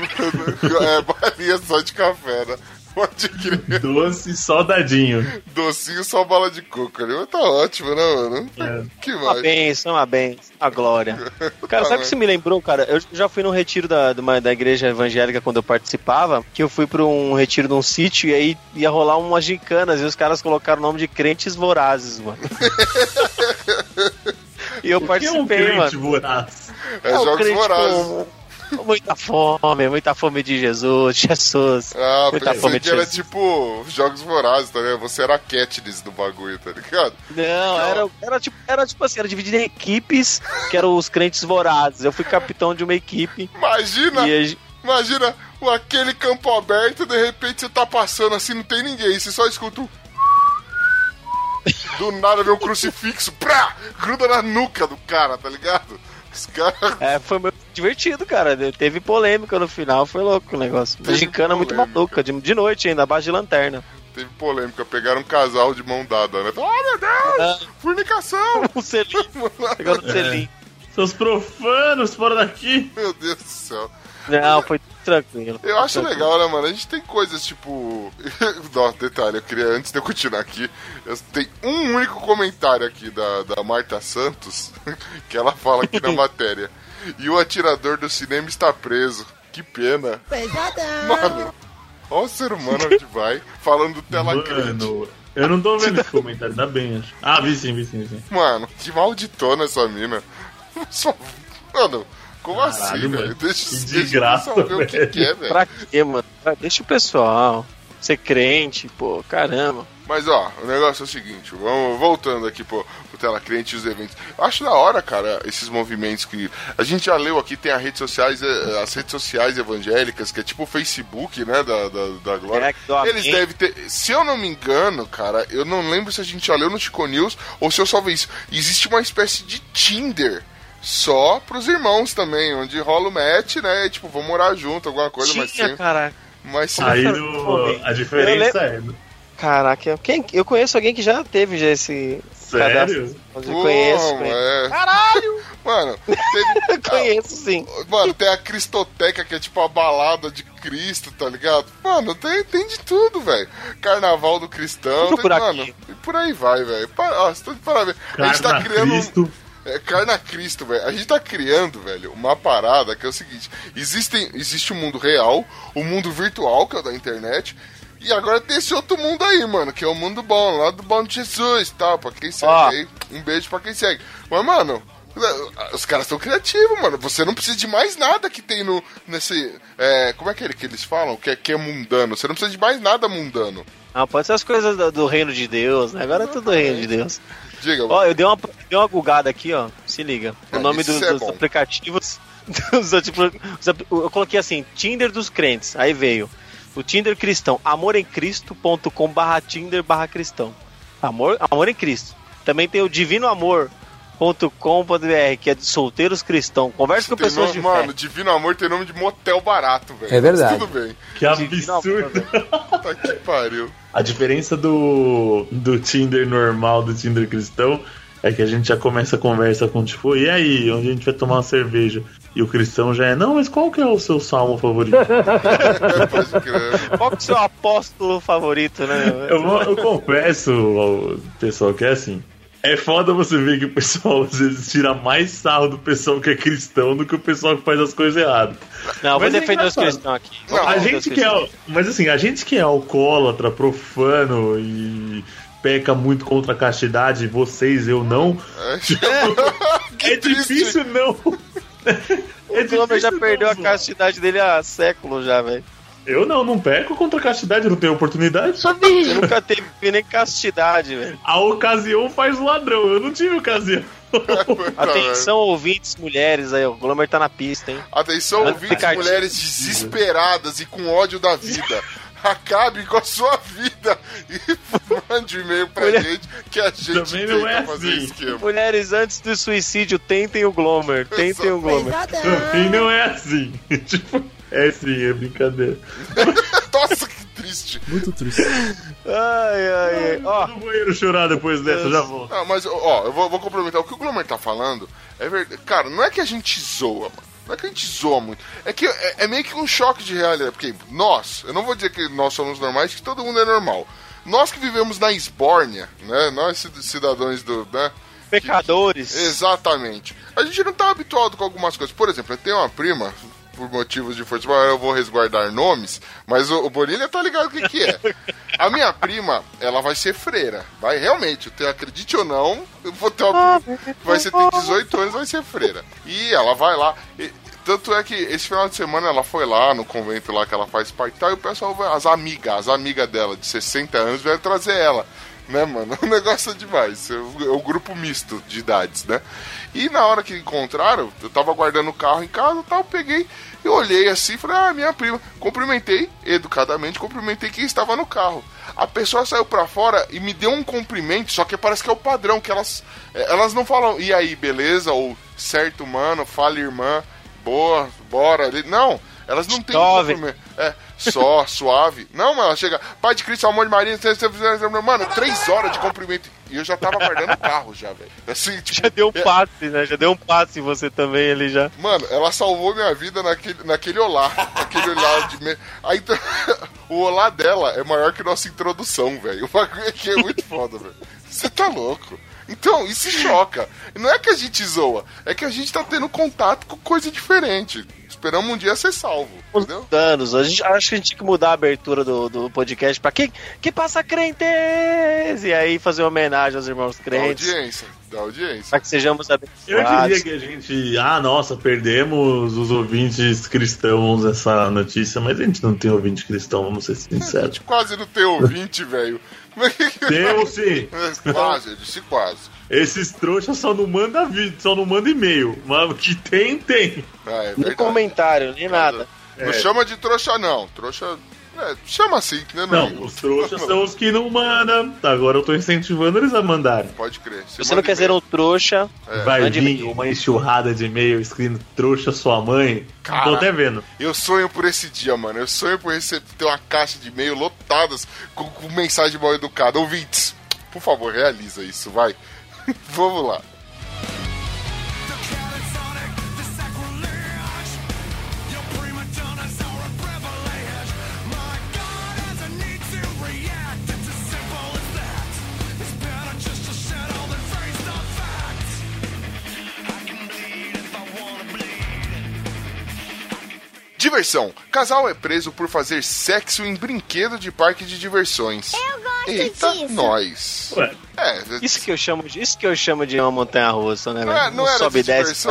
É, balinha só de café, né? Pode crer. doce só dadinho. Docinho só bala de coco ali. Tá ótimo, né, mano? É. <laughs> Que Uma mais? benção, uma benção, uma glória. <laughs> Cara, sabe o que isso me lembrou, cara? Eu já fui num retiro da, de uma- da igreja evangélica quando eu participava, que eu fui pra um retiro num sítio e aí ia rolar umas gincanas e os caras colocaram o nome de crentes vorazes, mano. <laughs> e eu O que é um participei, crente mano. voraz? É o jogos crente vorazes. com- com muita fome, muita fome de Jesus, Jesus. Ah, muita fome de era Jesus. tipo jogos vorazes, tá ligado? Você era a Katniss do bagulho, tá ligado? Não, era, era, tipo, era tipo assim, era dividido em equipes, que eram os crentes vorazes. Eu fui capitão de uma equipe Imagina, e a imagina aquele campo aberto, de repente você tá passando assim, não tem ninguém, você só escuta um... <laughs> Do nada vem um crucifixo, prá, gruda na nuca do cara, tá ligado? Os caras... É, foi muito divertido, cara. Teve polêmica no final, foi louco o negócio. Teve Gincana muito maluca, de, de noite ainda, abaixo de lanterna. Teve polêmica, pegaram um casal de mão dada, né? Oh, meu Deus! Fornicação! O <laughs> selinho, pegando o selinho. Seus profanos, fora daqui. Meu Deus do céu. Não, foi tranquilo. Eu acho Tranquilo. legal, né, mano? A gente tem coisas tipo. <laughs> Não, detalhe, eu queria, antes de eu continuar aqui, eu tenho um único comentário aqui da, da Marta Santos, <laughs> que ela fala aqui na <laughs> matéria. E o atirador do cinema está preso. Que pena. Mano, olha o ser humano onde vai, falando do tela. Mano, eu não tô vendo esse comentário, ainda bem, acho. Ah, vi sim, vi sim, vi sim. Mano, que malditona essa mina. Mano, como Caralho, assim, velho? Deixa, Que desgraça, o que, velho. que é, velho. Pra quê, mano? Pra- Deixa o pessoal ser crente, pô, caramba. Mas ó, o negócio é o seguinte, vamos voltando aqui pro, pro Tela Crente e os eventos. Eu acho da hora, cara, esses movimentos que. A gente já leu aqui, tem as redes sociais, eh, as redes sociais evangélicas, que é tipo o Facebook, né? Da, da, da Glória. É, que Eles devem ter. Se eu não me engano, cara, eu não lembro se a gente já leu no Chico News ou se eu só vi isso. Existe uma espécie de Tinder. Só pros irmãos também, onde rola o match, né? e, Tipo, vamos morar junto, alguma coisa, mas Tinha, sem. caraca. Mas sem. Aí no, a diferença é. Caraca, quem, eu conheço alguém que já teve já esse Sério? cadastro. Eu Pô, conheço, conheço. é. Caralho! <laughs> Mano, teve. <laughs> conheço sim. Mano, tem a Cristoteca, que é tipo a balada de Cristo, tá ligado? Mano, tem, tem de tudo, velho. Carnaval do cristão, tem, mano. E por aí vai, velho. Pa- Ó, você tá de parabéns. A gente tá criando. um- Cristo. É, Carna Cristo, velho. A gente tá criando, velho, uma parada que é o seguinte: existem, existe o mundo real, o mundo virtual, que é o da internet. E agora tem esse outro mundo aí, mano, que é o mundo bom, lá do bom de Jesus, tá? Pra quem segue aí, um beijo pra quem segue. Mas, mano, Os caras estão criativos, mano. Você não precisa de mais nada que tem no. nesse. É, como é que, é que eles falam? Que é, que é mundano. Você não precisa de mais nada mundano. Ah, pode ser as coisas do, do reino de Deus, né? Agora é tudo reino de Deus. Diga, Ó, eu dei uma, dei uma gugada aqui, ó. Se liga. O É, nome dos, é dos bom. aplicativos. <laughs> dos eu coloquei assim, Tinder dos crentes. Aí veio o Tinder cristão, amoremcristo.com barra Tinder barra cristão. Amor, amor em Cristo. Também tem o divinoamor.com.br, que é de solteiros cristão. Conversa com pessoas nome- de mano, fé. Divino Amor tem nome de motel barato, velho. É verdade. Mas Tudo bem. Que absurdo. Tá que pariu. A diferença do, do Tinder normal do Tinder cristão é que a gente já começa a conversa com tipo, e aí, onde a gente vai tomar uma cerveja? E o cristão já é, não, mas qual que é o seu salmo favorito? <laughs> Qual que é o seu apóstolo favorito, né? eu, eu confesso pessoal que é assim. É foda você ver que o pessoal às vezes tira mais sarro do pessoal que é cristão do que o pessoal que faz as coisas erradas. Não, eu vou Mas é defender os cristãos aqui. Não, A gente que é. Mas assim, a gente que é alcoólatra, profano e peca muito contra a castidade, vocês, eu não. É, <laughs> <laughs> que é difícil não. É O Glomer já perdeu não a castidade dele há séculos já, velho. Eu não, não peco contra a castidade, não tenho oportunidade. Ele nunca teve nem castidade, velho. A ocasião faz o ladrão, eu não tive ocasião. <laughs> Atenção, ouvintes mulheres aí, o Glomer tá na pista, hein? Atenção, ouvintes, Aplicativo. mulheres desesperadas e com ódio da vida. Acabe com a sua vida e <laughs> mande um e-mail pra Mulher- gente que a gente Também não é assim. esquema. Mulheres, antes do suicídio, tentem o Glomer. Tentem o Glomer. Também não é assim. <laughs> tipo, é sim, é brincadeira. <laughs> Nossa, que triste. Muito triste. Ai, ai, ai. Ó, Vou no banheiro chorar depois dessa, já vou. Não, mas, ó, eu vou, vou complementar. O que o Glomer tá falando é verdade. Cara, não é que a gente zoa, mano. Não é que a gente zoa muito. É que é, é meio que um choque de realidade. Porque nós, eu não vou dizer que nós somos normais, que todo mundo é normal. Nós que vivemos na Esbórnia, né? Nós cid- cidadãos do. Né? pecadores. Exatamente. A gente não tá habituado com algumas coisas. Por exemplo, eu tenho uma prima, por motivos de força maior, eu vou resguardar nomes, mas o, o Bonilha tá ligado o que que é. A minha prima, ela vai ser freira. Vai realmente, eu acredite ou não, eu vou ter uma prima, vai ser ter 18 anos, vai ser freira. E ela vai lá. e- tanto é que esse final de semana ela foi lá no convento lá que ela faz parte e tal, e o pessoal, as amigas, as amigas dela de 60 anos, vieram trazer ela né, mano? O <laughs> negócio é demais. É o, é o grupo misto de idades, né? E na hora que encontraram, eu tava guardando o carro em casa e tal, peguei e olhei assim e falei, ah, minha prima. Cumprimentei, educadamente, cumprimentei quem estava no carro. A pessoa saiu pra fora e me deu um cumprimento, só que parece que é o padrão, que elas, eh, elas não falam, e aí, beleza? Ou certo, mano, fala, irmã, boa, bora. ali." Não, elas não têm um cumprimento. É, só, <laughs> suave. Não, mano, ela chega, Pai de Cristo, amor de Maria, mano, três horas de cumprimento. E eu já tava guardando o carro já, velho. Assim, <laughs> tipo, Já deu um é- passe, né? Já deu um passe em você também ali já. Mano, ela salvou minha vida naquele, naquele olá. Naquele olá de. Me... Aí, <laughs> o olá dela é maior que nossa introdução, velho. O bagulho aqui é muito foda, velho. Você tá louco. Então, isso choca. Não é que a gente zoa, é que a gente tá tendo contato com coisa diferente. Esperamos um dia ser salvo, entendeu? Anos. A gente, acho que a gente tinha que mudar a abertura do, do podcast pra que, que passa crentes? E aí fazer uma homenagem aos irmãos Da crentes. audiência, da audiência. Pra que sejamos Eu abençoados. diria que a gente. Ah, nossa, perdemos os ouvintes cristãos essa notícia, mas a gente não tem ouvinte cristão, vamos ser A sinceros. gente quase não tem ouvinte, <laughs> velho. Como é sim. <laughs> Quase, eu disse quase. Esses trouxas só não mandam vídeo, só não mandam e-mail. Mas o que tem, tem. Ah, é Nem comentário, nem nada. Não É. chama de trouxa, não. Trouxa. É, chama assim, né? Não, os trouxas são os que não mandam. Agora eu tô incentivando eles a mandarem. Pode crer. Se você não quer ser um trouxa, É. Vai vir e-mail. uma enxurrada de e-mail escrito trouxa sua mãe. Cara. Tô até vendo. Eu sonho por esse dia, mano. Eu sonho por receber, ter uma caixa de e-mail lotadas com, com mensagem mal educada. Ouvintes, por favor, realiza isso, vai. Vamos lá. Diversão. Casal é preso por fazer sexo em brinquedo de parque de diversões. Eu gosto Eita, disso. nós. Ué, É, isso que eu chamo de, isso que eu chamo de uma montanha russa, né, velho? É, não, não era sobe desce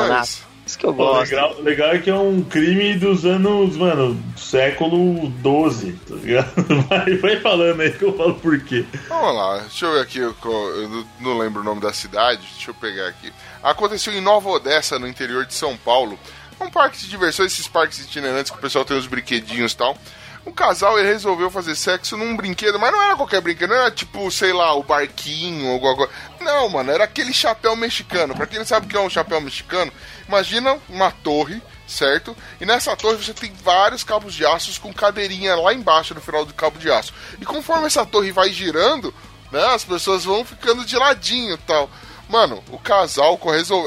isso que eu gosto. Legal, legal é que é um crime dos anos, mano, século XII, tá ligado? <laughs> Vai, vai falando aí que eu falo por quê. Vamos lá, deixa eu ver aqui, eu, eu não lembro o nome da cidade, deixa eu pegar aqui. Aconteceu em Nova Odessa, no interior de São Paulo. Um parque de diversões, esses parques itinerantes que o pessoal tem os brinquedinhos e tal um casal ele resolveu fazer sexo num brinquedo, mas não era qualquer brinquedo, não era tipo, sei lá, o barquinho ou alguma coisa. Não, mano, era aquele chapéu mexicano. Pra quem não sabe o que é um chapéu mexicano, imagina uma torre, certo? E nessa torre você tem vários cabos de aço com cadeirinha lá embaixo no final do cabo de aço. E conforme essa torre vai girando, né, as pessoas vão ficando de ladinho tal. Mano, o casal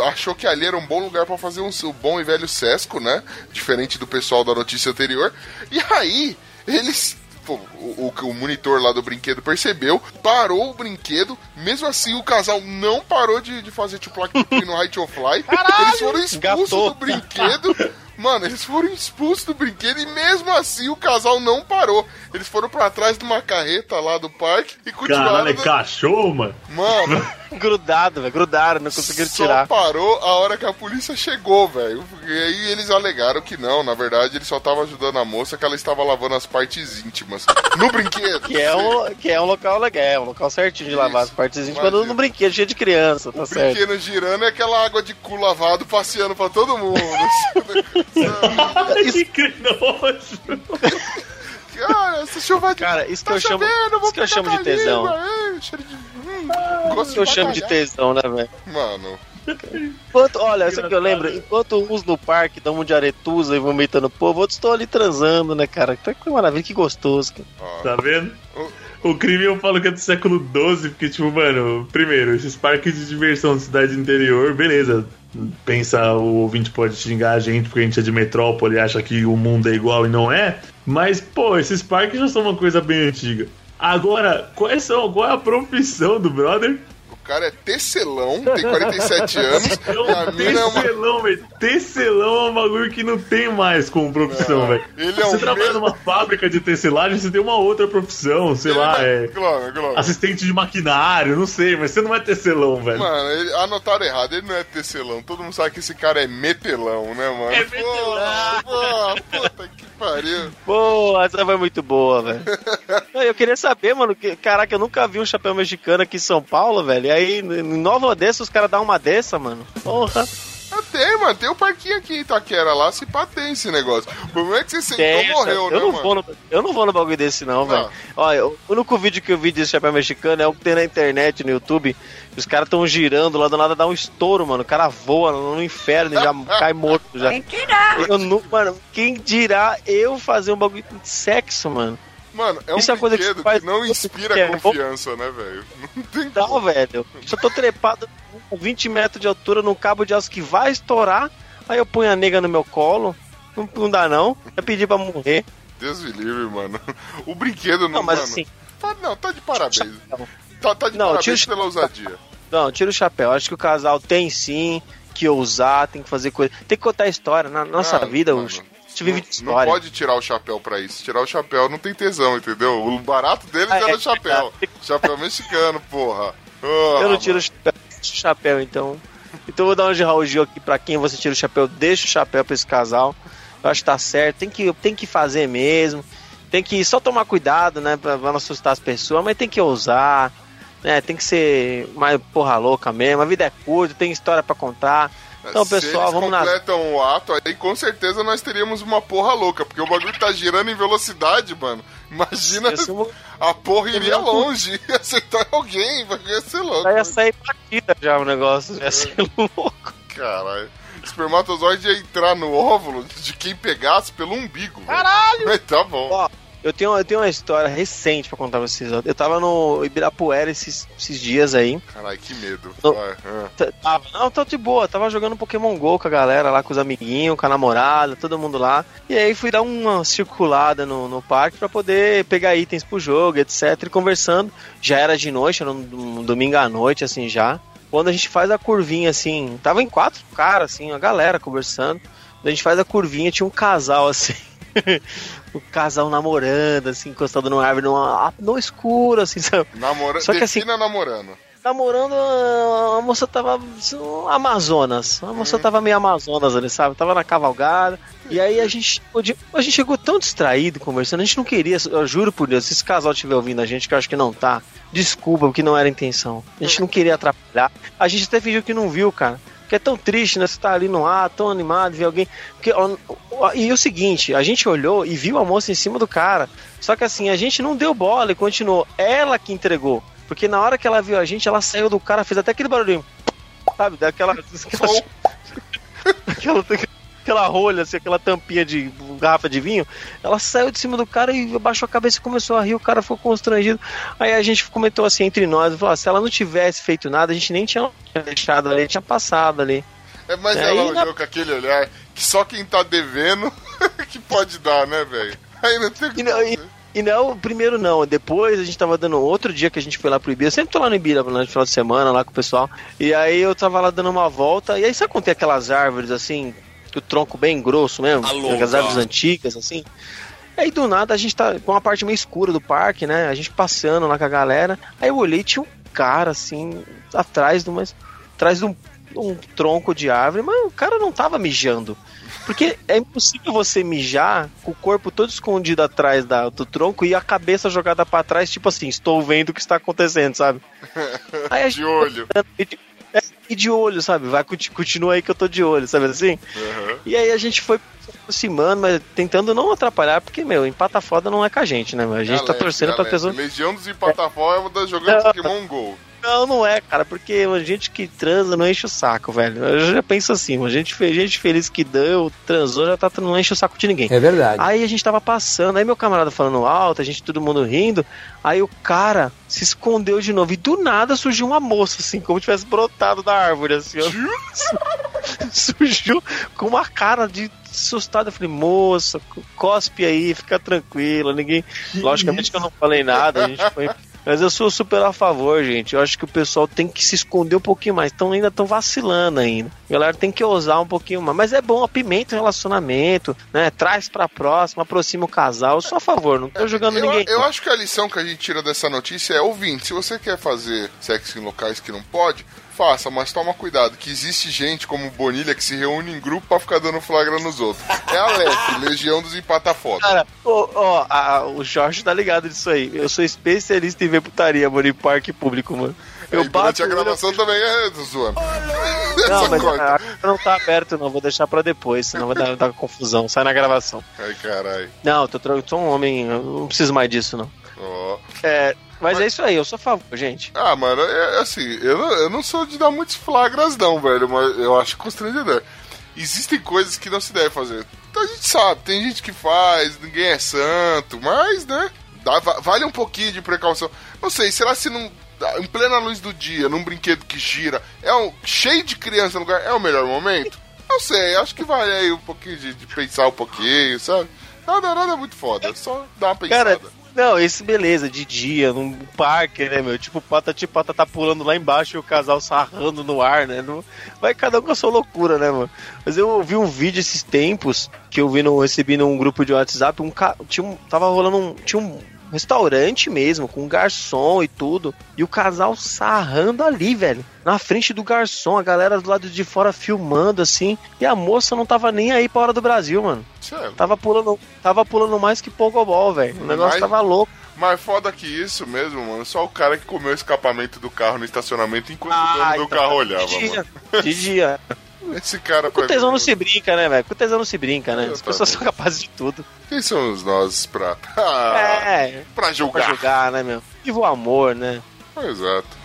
achou que ali era um bom lugar para fazer um, um bom e velho sesco, né? Diferente do pessoal da notícia anterior. E aí, eles o, o, o, monitor lá do brinquedo percebeu, parou o brinquedo, mesmo assim o casal não parou de, de fazer tipo no Height of Fly. Caralho, eles foram expulsos do brinquedo. <laughs> Mano, eles foram expulsos do brinquedo e mesmo assim o casal não parou. Eles foram para trás de uma carreta lá do parque e continuaram. Caralho, é cachorro, mano. Mano. <laughs> Grudado, velho. Grudaram, não conseguiram tirar. Só parou a hora que a polícia chegou, velho. E aí eles alegaram que não, na verdade ele só tava ajudando a moça que ela estava lavando as partes íntimas no brinquedo. que, é um, que é um local legal, é um local certinho de Isso, lavar as partes íntimas no, no brinquedo cheio de criança, tá o certo. O brinquedo girando é aquela água de cu lavado passeando pra todo mundo. <laughs> Isso... que nojo. Cara, essa chuva de. Cara, isso que tá eu chamo, isso que eu chamo de tesão. Língua, cheiro de. Hum, isso que eu chamo de tesão, né, velho? Mano. Enquanto, olha, isso que eu lembro, enquanto uns no parque dão um de aretusa e vomitando povo, outros estão ali transando, né, cara? Que maravilha, que gostoso, cara. Tá vendo? O crime eu falo que é do século XII, porque, tipo, mano, primeiro, esses parques de diversão de cidade interior, beleza. Pensa, o ouvinte pode xingar a gente porque a gente é de metrópole e acha que o mundo é igual e não é. Mas, pô, esses parques já são uma coisa bem antiga. Agora, quais são, qual é a profissão do brother? Cara é tecelão, tem 47 <laughs> anos. É tecelão, velho. Tecelão é um bagulho que não tem mais como profissão, velho. Você é um trabalha numa fábrica de tecelagem, você tem uma outra profissão, sei ele lá, é. Claro, claro. Assistente de maquinário, não sei, mas você não é tecelão, velho. Mano, ele, anotaram errado, ele não é tecelão. Todo mundo sabe que esse cara é metelão, né, mano? É metelão. Pô, puta que pariu. Pô, essa foi muito boa, velho. <laughs> eu queria saber, mano, que, caraca, eu nunca vi um chapéu mexicano aqui em São Paulo, velho. E aí, em Nova Odessa, os caras dão uma dessa, mano. Porra. Ah, tem, mano. Tem o um parquinho aqui em Itaquera lá, se pá tem esse negócio. O problema é que você sentou morreu, eu né, não mano? Vou no, eu não vou no bagulho desse, não, velho. Olha, o único vídeo que eu vi desse chapéu mexicano é o que tem na internet, no YouTube. Os caras estão girando lá do nada, dá um estouro, mano. O cara voa no, no inferno e já <laughs> cai morto já. Quem dirá? Eu não, mano, quem dirá eu fazer um bagulho de sexo, mano? Mano, é um Isso é coisa que, faz... que não inspira é, confiança, né, velho? <laughs> Não tem Não, como. velho. Se eu tô trepado com 20 metros de altura num cabo de aço que vai estourar, aí eu ponho a nega no meu colo. Não, não dá, não. É pedir pra morrer. Deus me livre, mano. O brinquedo não, não mas mano, assim. Tá, não, tá de parabéns. Tá, tá de não, parabéns pela ousadia. Não, tira o chapéu. Acho que o casal tem sim que ousar, tem que fazer coisa. Tem que contar a história. Na nossa ah, vida, mano vive de história. Não pode tirar o chapéu pra isso. Tirar o chapéu não tem tesão, entendeu? O barato deles ah, era é, o chapéu. É, chapéu mexicano, porra. Oh, eu não tiro o chapéu, o chapéu, então. Então eu vou dar um de Raul Gil aqui pra quem você tira o chapéu, deixa o chapéu pra esse casal. Eu acho que tá certo, tem que, tem que fazer mesmo. Tem que só tomar cuidado, né, pra, pra não assustar as pessoas, mas tem que ousar, né, tem que ser mais porra louca mesmo. A vida é curta, tem história para contar. Então, pessoal, vamos lá. Se completam o ato, aí com certeza nós teríamos uma porra louca, porque o bagulho tá girando em velocidade, mano. Imagina, a porra iria longe, <laughs> ia acertar alguém, ia ser louco. Ia sair partida já o negócio, ia ser louco. Caralho. Espermatozoide ia entrar no óvulo de quem pegasse pelo umbigo. Caralho! Mas tá bom. Ó, eu tenho, eu tenho uma história recente pra contar pra vocês. Eu tava no Ibirapuera esses, esses dias aí. Caralho, que medo. No, ah. Tava, não, tô de boa. Tava jogando Pokémon GO com a galera lá, com os amiguinhos, com a namorada, todo mundo lá. E aí fui dar uma circulada no, no parque pra poder pegar itens pro jogo, etc. E conversando. Já era de noite, era um domingo à noite, assim, já. Quando a gente faz a curvinha, assim, tava em quatro caras, assim, a galera conversando. Quando a gente faz a curvinha, tinha um casal, assim. <laughs> o casal namorando, assim, encostado numa árvore, numa, no escuro, assim, sabe? Namora... Só que assim, namorando. namorando, a moça tava Amazonas. A moça tava meio Amazonas ali, sabe? Tava na cavalgada. E aí a gente, a gente chegou tão distraído conversando, a gente não queria, eu juro por Deus, se esse casal estiver ouvindo a gente, que eu acho que não tá, desculpa, porque não era a intenção. A gente não queria atrapalhar. A gente até fingiu que não viu, cara. Porque é tão triste, né? Você tá ali no ar, tão animado, ver alguém. Porque, e o seguinte, a gente olhou e viu a moça em cima do cara. Só que assim, a gente não deu bola e continuou. Ela que entregou. Porque na hora que ela viu a gente, ela saiu do cara, fez até aquele barulhinho. Sabe? Daquela. <laughs> Aquela, <laughs> aquela, aquela rolha, assim, aquela tampinha de garrafa de vinho. Ela saiu de cima do cara e abaixou a cabeça e começou a rir. O cara ficou constrangido. Aí a gente comentou assim entre nós: falou, ah, se ela não tivesse feito nada, a gente nem tinha deixado ali, tinha passado ali. É, mas ela olhou na... com aquele olhar que só quem tá devendo <laughs> que pode dar, né, velho? Aí não tem o que e não, primeiro não, depois a gente tava dando outro dia que a gente foi lá pro Ibira, sempre tô lá no Ibira no final de semana, lá com o pessoal. E aí eu tava lá dando uma volta, e aí sabe quando tem aquelas árvores assim, que o tronco bem grosso mesmo, Alô, aquelas árvores antigas assim. Aí do nada a gente tá com uma parte meio escura do parque, né? A gente passeando lá com a galera. Aí eu olhei tinha um cara assim, atrás de uma, atrás de um, um tronco de árvore, mas o cara não tava mijando. Porque é impossível você mijar com o corpo todo escondido atrás da, do tronco e a cabeça jogada para trás, tipo assim, estou vendo o que está acontecendo, sabe? <laughs> Aí de olho. É, e de olho, sabe? Vai, continua aí que eu tô de olho, sabe assim? Uhum. E aí a gente foi aproximando, mas tentando não atrapalhar, porque, meu, empata foda não é com a gente, né? A gente galera, tá torcendo galera, pra pessoa. Legião dos empata foda é uma das jogadas Pokémon GO. Não, não é, cara, porque a gente que transa não enche o saco, velho. Eu já penso assim, a gente, gente feliz que deu, transou, já tá, não enche o saco de ninguém. É verdade. Aí a gente tava passando, aí meu camarada falando alto, a gente todo mundo rindo, aí o cara se escondeu de novo e do nada surgiu uma moça, assim, como tivesse brotado da árvore, assim, ó. <laughs> surgiu com uma cara de assustado. Eu falei, moça, cospe aí, fica tranquila, ninguém. Logicamente que eu não falei nada, a gente foi mas eu sou super a favor, gente. Eu acho que o pessoal tem que se esconder um pouquinho mais. Então ainda estão vacilando ainda. A galera tem que ousar um pouquinho mais. Mas é bom, apimenta o relacionamento, né? Traz pra próxima, aproxima o casal. Eu sou a favor, não tô jogando eu, ninguém. Eu acho que a lição que a gente tira dessa notícia é ouvinte. Se você quer fazer sexo em locais que não pode, faça, mas toma cuidado, que existe gente como Bonilha que se reúne em grupo pra ficar dando flagra nos outros. É a Leque, <laughs> Legião dos Empatafoda. Cara, ó, o Jorge tá ligado disso aí. Eu sou especialista em ver putaria, mano, em parque público, mano. Eu e durante a gravação também é zoando. Não, mas a, não tá aberto, não. Vou deixar pra depois, senão vai dar, dar confusão. Sai na gravação. Ai, caralho. Não, eu tô, eu tô um homem. Eu não preciso mais disso, não. Oh. É, mas, mas, é isso aí, eu sou a favor, gente. Ah, mano, é, é assim, eu não, eu não sou de dar muitos flagras, não, velho, mas eu acho constrangedor. Existem coisas que não se deve fazer. Então a gente sabe, tem gente que faz, ninguém é santo, mas, né, dá, vale um pouquinho de precaução. Não sei, será se não. Em plena luz do dia, num brinquedo que gira, é um, cheio de criança no lugar, é o melhor momento? Não sei, acho que vale aí um pouquinho de, de pensar um pouquinho, sabe? Nada, nada muito foda, só dá uma pensada. Cara, não, esse beleza, de dia, num parque, né, meu? Tipo, pata tipo, pata tá pulando lá embaixo e o casal sarrando no ar, né? Não... Vai cada um com a sua loucura, né, mano? Mas eu ouvi um vídeo esses tempos que eu vi no, recebi num grupo de WhatsApp, um ca... tinha um, tava rolando um, tinha um restaurante mesmo, com garçom e tudo. E o casal sarrando ali, velho. Na frente do garçom, a galera do lado de fora filmando assim. E a moça não tava nem aí pra hora do Brasil, mano. Sério? Tava pulando, tava pulando mais que pogobol, velho. O negócio mais, tava louco. Mais foda que isso mesmo, mano. Só o cara que comeu o escapamento do carro no estacionamento enquanto ah, o dono do então, carro olhava, de dia, mano. De dia. <laughs> Esse cara Com tesão não se brinca, né, velho? Com tesão não se brinca, né? As pessoas são capazes de tudo. Quem somos nós <laughs> pra. é. Pra julgar. Pra julgar, né, meu? Viva o amor, né? Exato.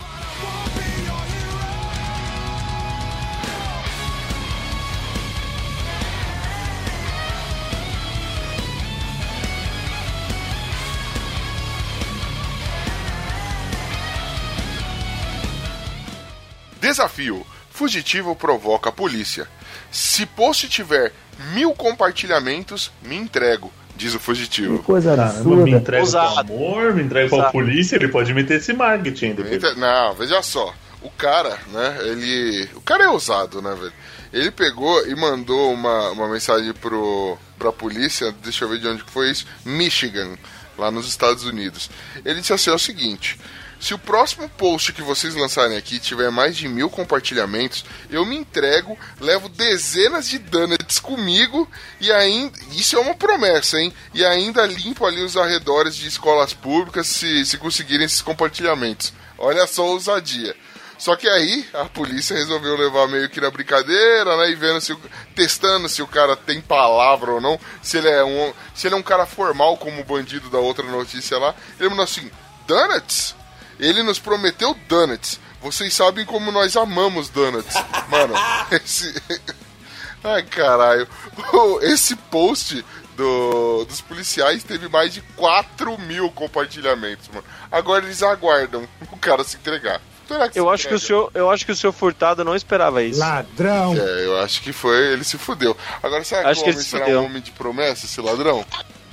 Desafio Fugitivo provoca a polícia. Se post tiver mil compartilhamentos, me entrego. Diz o fugitivo. Que coisa absurda. Me entrega pro amor, me entrega pra polícia, ele pode meter esse marketing depois. Não, veja só. O cara, né, ele... O cara é ousado, né, velho? Ele pegou e mandou uma, uma mensagem pro, pra polícia, deixa eu ver de onde foi isso, Michigan, lá nos Estados Unidos. Ele disse assim, é o seguinte... Se o próximo post que vocês lançarem aqui tiver mais de mil compartilhamentos, eu me entrego, levo dezenas de donuts comigo e ainda. Isso é uma promessa, hein? E ainda limpo ali os arredores de escolas públicas se, se conseguirem esses compartilhamentos. Olha só a ousadia. Só que aí a polícia resolveu levar meio que na brincadeira, né? E vendo se o, testando se o cara tem palavra ou não, se ele é um, se ele é um cara formal como o bandido da outra notícia lá. Ele mandou assim: "Donuts? Ele nos prometeu donuts. Vocês sabem como nós amamos donuts." Mano, <laughs> esse <laughs> Ai, caralho. Esse post do, dos policiais teve mais de 4 mil compartilhamentos, mano. Agora eles aguardam o cara se entregar. Será que Eu se acho que o senhor, eu acho que o senhor Furtado não esperava isso. Ladrão. É, eu acho que foi, ele se fudeu. Agora, será Acho que que o ele será fudeu. um homem de promessa, esse ladrão?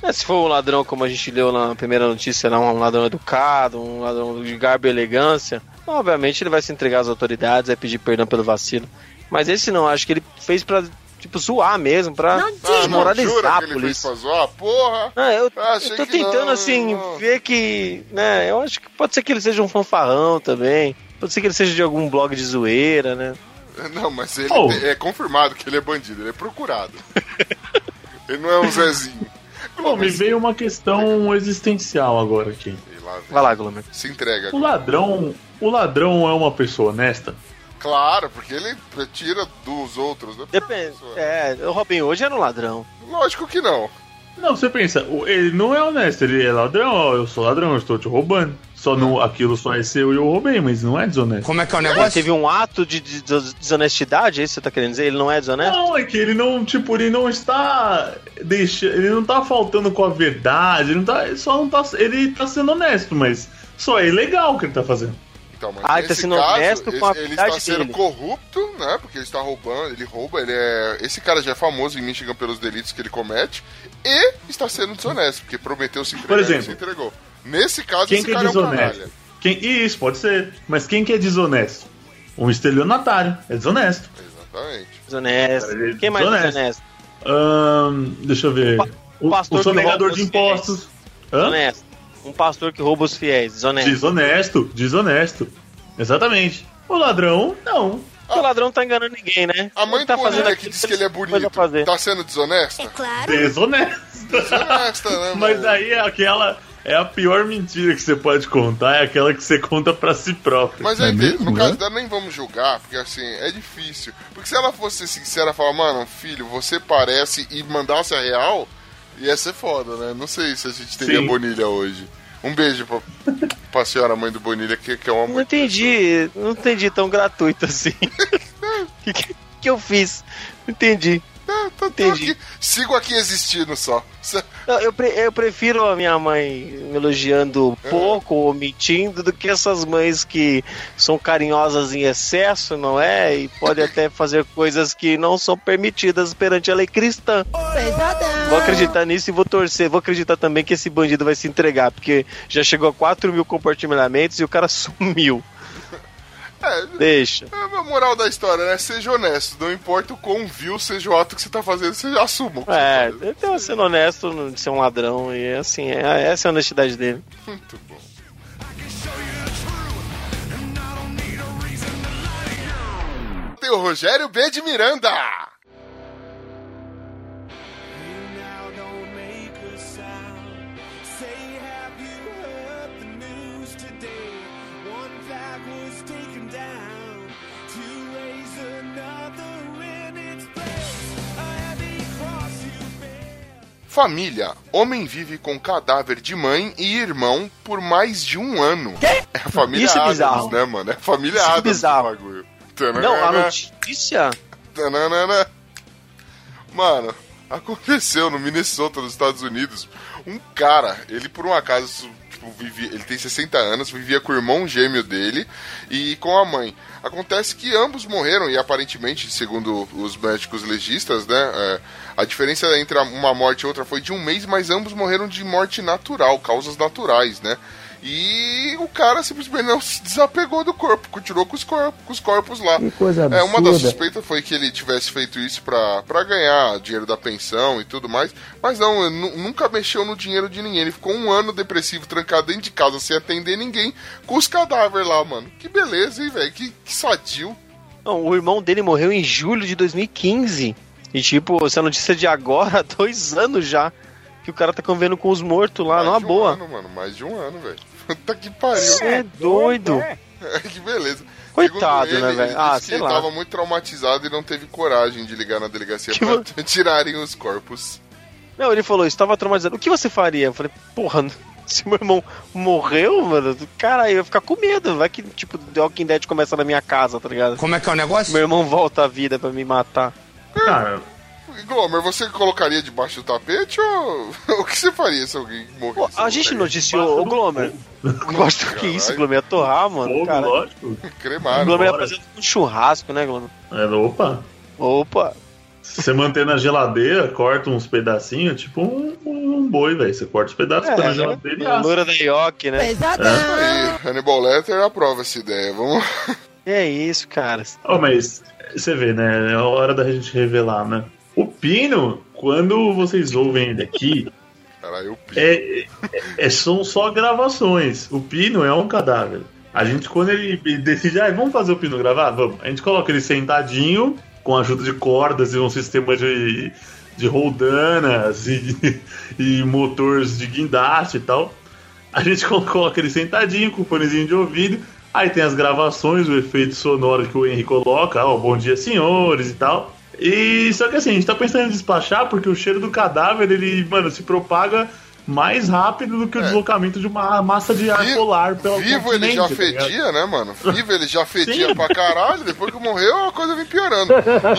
É, se for um ladrão, como a gente leu na primeira notícia, era um ladrão educado, um ladrão de garbo e elegância, obviamente ele vai se entregar às autoridades, vai pedir perdão pelo vacilo. Mas esse não, acho que ele fez pra, tipo, zoar mesmo, pra Ah, não, desmoralizar a que ele fez polícia. pra zoar? Porra! Ah, eu, eu tô tentando, não, assim, não. ver que, né, eu acho que pode ser que ele seja um fanfarrão também, pode ser que ele seja de algum blog de zoeira, né. Não, mas ele Oh. é confirmado que ele é bandido, ele é procurado. <laughs> ele não é um Zezinho. Pô, me veio uma questão existencial agora aqui. Vai lá, Glomer. Se entrega. O ladrão, o ladrão é uma pessoa honesta? Claro, porque ele tira dos outros, né? Depende, é, o Robin hoje era um ladrão. Lógico que não. Não, você pensa, ele não é honesto, ele é ladrão, ó, eu sou ladrão, eu estou te roubando. Só não, aquilo só é seu e eu roubei, mas não é desonesto. Como é que é o Ele negócio? teve um ato de de- de desonestidade, é isso que você tá querendo dizer? Ele não é desonesto? Não, é que ele não, tipo, ele não está deixando, ele não tá faltando com a verdade, ele não tá, ele só não tá, ele tá sendo honesto, mas só é ilegal o que ele tá fazendo. Então, mas Ah, ele tá sendo caso, honesto com a ele, ele verdade está sendo dele. corrupto, né? Porque ele está roubando, ele rouba, ele é. Esse cara já é famoso em Michigan pelos delitos que ele comete e está sendo desonesto, porque prometeu se entregar Por e exemplo, se entregou. Nesse caso, Quem esse que é cara é um desonesto? Quem, isso, pode ser. Mas quem que é desonesto? Um estelionatário, é desonesto. Exatamente. Desonesto. É Quem mais é desonesto. desonesto? Ahn, deixa eu ver. O pa- O, pastor o que sonegador rouba de os impostos. Desonesto. Um pastor que rouba os fiéis. Desonesto. Desonesto, desonesto. Exatamente. O ladrão, não. Porque o ladrão não tá enganando ninguém, né? A mãe tá do fazendo Bonilha que diz que ele é bonito, fazer. tá sendo desonesta? Desonesto. Desonesta, né, Mas daí é aquela. É a pior mentira que você pode contar, é aquela que você conta pra si próprio. Mas é aí, mesmo, no né? caso dela, nem vamos julgar, porque assim, é difícil. Porque se ela fosse sincera e falar, mano, filho, você parece, e mandasse a real, ia ser foda, né? Não sei se a gente teria Sim. Bonilha hoje. Um beijo pra, pra senhora mãe do Bonilha, que, que é uma Não entendi. Não entendi tão gratuito assim. <laughs> <laughs> O que, que, que eu fiz? Não entendi. Tá- tô Entendi. aqui, sigo aqui existindo só. Não, Eu, pre- eu prefiro a minha mãe me elogiando pouco ou mentindo do que essas mães que são carinhosas em excesso, não é? E podem até fazer coisas que não são permitidas perante a lei cristã. Vou acreditar nisso e vou torcer. Vou acreditar também que esse bandido vai se entregar, porque já chegou a 4 mil compartilhamentos e o cara <laughs> sumiu. É, Deixa. é a moral da história, né? Seja honesto. Não importa o quão vil seja o ato que você tá fazendo, você já assuma. É, você tá ele tá sendo honesto de ser um ladrão e assim, é, essa é a honestidade dele. Muito bom. Tem o Rogério B. de Miranda. Família. Homem vive com cadáver de mãe e irmão por mais de um ano. É a família Isso é Adams, bizarro. né, mano? É a família Isso é Adams bizarro. do bagulho. Não, a notícia. Mano, aconteceu no Minnesota, nos Estados Unidos. Um cara, ele por um acaso, tipo, vivia, ele tem 60 anos, vivia com o irmão gêmeo dele e com a mãe. Acontece que ambos morreram e aparentemente, segundo os médicos legistas, né, é, a diferença entre uma morte e outra foi de um mês, mas ambos morreram de morte natural, causas naturais, né? E o cara simplesmente não se desapegou do corpo, continuou com os corpos, com os corpos lá. Que coisa É, uma das absurda. suspeitas foi que ele tivesse feito isso pra, pra ganhar dinheiro da pensão e tudo mais, mas não, nunca mexeu no dinheiro de ninguém. Ele ficou um ano depressivo, trancado dentro de casa, sem atender ninguém, com os cadáveres lá, mano. Que beleza, hein, velho? Que, que sadio. Não, o irmão dele morreu em julho de 2015. E tipo, essa notícia de agora, <laughs> dois anos já. Que o cara tá convivendo com os mortos lá, mais numa de um boa. ano, mano, mais de um ano, velho. Puta que pariu. Você é doido. que beleza. Coitado, né, ele, velho? ele Ah, sei ele lá. tava muito traumatizado e não teve coragem de ligar na delegacia Que pra <laughs> tirarem os corpos. Não, ele falou, estava traumatizado. O que você faria? Eu falei, porra, <laughs> se meu irmão morreu, mano, cara, eu ia ficar com medo. Vai que, tipo, The Walking Dead começa na minha casa, tá ligado? Como é que é o negócio? Meu irmão volta à vida pra me matar. Cara, Glomer, você colocaria debaixo do tapete ou <laughs> o que você faria se alguém morresse? Pô, a gente noticiou, o Glomer. Gosto do que isso. Glomer? Ia torrar, mano. fogo, Cara, lógico. o Cremaram. Glomer ia fazer um churrasco, né, Glomer? É, opa. Opa, Se você manter na geladeira, corta uns pedacinhos, tipo um, um boi, velho. Você corta os pedaços, põe na geladeira e é, a assa. loura da Yoki, né? Aí, Hannibal Letter aprova essa ideia. Vamos. É isso, cara. Ó, mas você vê, né? É a hora da gente revelar, né? O Pino, quando vocês ouvem ele aqui, Caralho, é, é- é- são só gravações. O Pino é um cadáver. A gente, quando ele decide, ah, vamos fazer o Pino gravar? Vamos. A gente coloca ele sentadinho, com a ajuda de cordas e um sistema de, de roldanas e, e motores de guindaste e tal. A gente <laughs> coloca ele sentadinho, com o fonezinho de ouvido. Aí tem as gravações, o efeito sonoro que o Henry coloca, ó, bom dia senhores e tal. E só que assim, a gente tá pensando em despachar porque o cheiro do cadáver, ele, mano, se propaga mais rápido do que o deslocamento de uma massa de ar Vi- polar pelo É. Vivo ele já tá fedia, né, mano? Vivo ele já fedia Sim. pra caralho, depois que morreu a coisa vem piorando.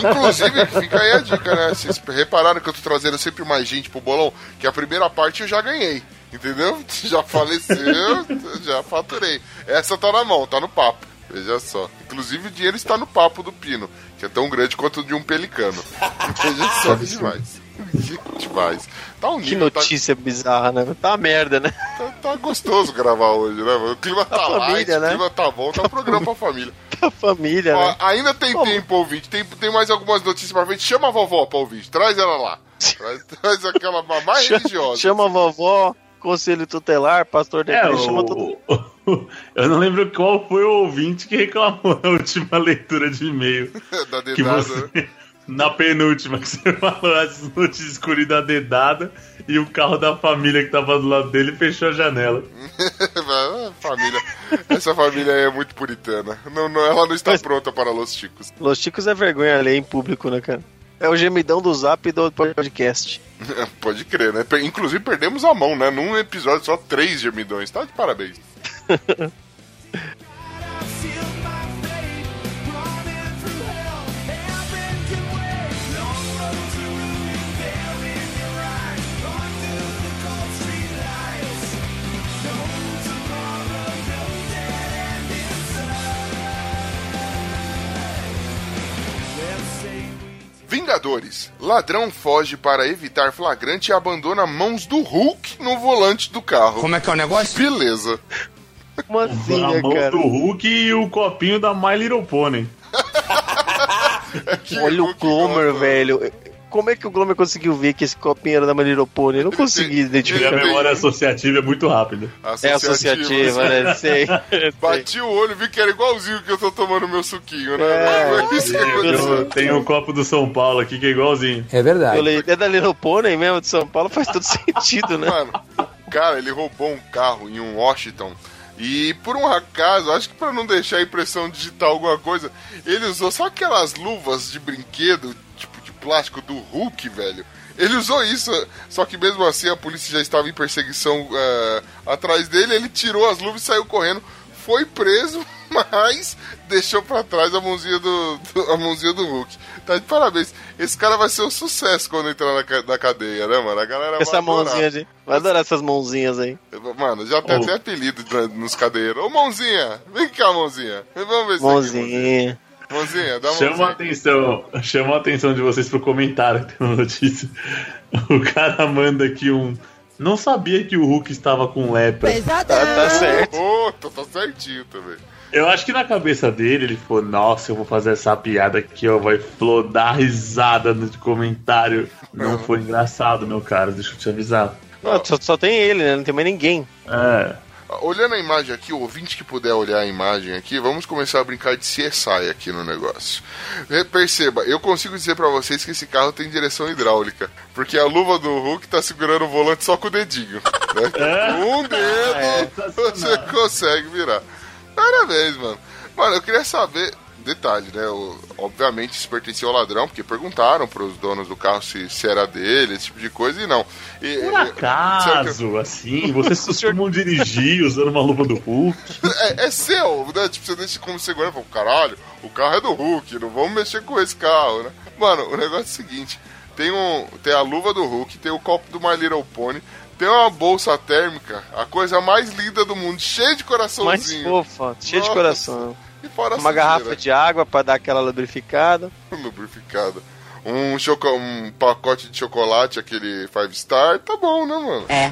Inclusive, fica aí a dica, né? Vocês repararam que eu tô trazendo sempre mais gente pro bolão? Que a primeira parte eu já ganhei. Entendeu? <laughs> Já faleceu, já faturei. Essa tá na mão, tá no papo. Veja só. Inclusive o dinheiro está no papo do Pino, que é tão grande quanto o de um pelicano. <laughs> Veja só que demais. Que demais. Tá um Que tá, notícia bizarra, né? Tá uma merda, né? tá, tá gostoso gravar hoje, né? O clima tá família, light, né? o clima tá bom, tá um programa pra família. A <laughs> família, Ó, né? ainda tem Como? tempo, ouvinte. Tem, tem mais algumas notícias pra frente. Chama a vovó pra ouvinte. Traz ela lá. Traz, <laughs> traz aquela mais religiosa. Chama a vovó, conselho tutelar, pastor da É, igreja, chama todo o... <laughs> eu não lembro qual foi o ouvinte que reclamou na última leitura de e-mail. <laughs> da Que dedada. você, <laughs> na penúltima, que você falou as notícias escuras da dedada e o carro da família que tava do lado dele fechou a janela. Ah, família. Essa família aí é muito puritana. Não, não, ela não está Mas- pronta para Los Chicos. Los Chicos é vergonha ali em público, né, cara? É o gemidão do zap do podcast. Pode crer, né? Inclusive perdemos a mão, né? Num episódio só três gemidões. Tá de parabéns. Vingadores. Ladrão foge para evitar flagrante e abandona mãos do Hulk no volante do carro. Como é que é o negócio? Beleza. Como assim, a né, mão cara? do Hulk e o copinho da My Little Pony. <laughs> Olha o Glomer, velho. Como é que o Glomer conseguiu ver que esse copinho era da Maneira Pony? Eu não consegui tem- Minha identificar. tem- memória associativa é muito rápida. É associativa, né? <laughs> Sei. Bati o olho, vi que era igualzinho que eu tô tomando meu suquinho, né? É. Foi isso que Eu aconteceu. tenho o copo do São Paulo aqui que é igualzinho. É verdade. Eu leio, é da Little Pony mesmo, de São Paulo, faz todo <laughs> sentido, né? Mano, o cara, ele roubou um carro em um Washington. E por um acaso, acho que pra não deixar impressão digital alguma coisa, ele usou só aquelas luvas de brinquedo, tipo de plástico do Hulk, velho. Ele usou isso, só que mesmo assim a polícia já estava em perseguição eh, atrás dele. Ele tirou as luvas e saiu correndo. Foi preso, <laughs> mas deixou pra trás a mãozinha do, do- a mãozinha do Hulk. Tá de parabéns. Esse cara vai ser um sucesso quando entrar na, na cadeia, né, mano? A galera vai Essa adorar. mãozinha de. Vai adorar essas mãozinhas aí. Mano, já tem Oh. até apelido na- nos cadeiros. Ô, mãozinha! Vem cá, mãozinha. Vamos ver isso aqui, Mãozinha. Mãozinha, dá uma Chama a mãozinha. atenção, chama a atenção de vocês pro comentário que tem uma notícia. <laughs> O cara manda aqui um Não sabia que o Hulk estava com lepra. Tá, tá certo. Tá, tá certinho também. Eu acho que na cabeça dele ele falou: Nossa, eu vou fazer essa piada aqui, ó. Vai flodar risada no comentário. Não foi engraçado, meu cara, deixa eu te avisar. Não, só, só tem ele, né? Não tem mais ninguém. É. Olhando a imagem aqui, o ouvinte que puder olhar a imagem aqui, vamos começar a brincar de CSI aqui no negócio. Perceba, eu consigo dizer pra vocês que esse carro tem direção hidráulica, porque a luva do Hulk tá segurando o volante só com o dedinho. Né? Com <laughs> um dedo você sensacional. consegue virar. Parabéns, mano. Mano, eu queria saber, detalhe, né? o- obviamente isso pertencia ao ladrão, porque perguntaram pros donos do carro se, se era dele, esse tipo de coisa, e não. E, Por acaso, assim, vocês <laughs> costumam dirigir usando uma luva do Hulk? É, é seu, né? Tipo, você deixa como segurança e fala, caralho, o carro é do Hulk, não vamos mexer com esse carro, né? Mano, o negócio é o seguinte: tem, um, tem a luva do Hulk, tem o copo do My Little Pony, tem uma bolsa térmica, a coisa mais linda do mundo, cheia de Mais coraçãozinho. fofa, cheio de coração. E fora Uma garrafa de água pra dar aquela lubrificada. <laughs> lubrificada. Um, choco, um pacote de chocolate, aquele Five Star, tá bom, né, mano? É.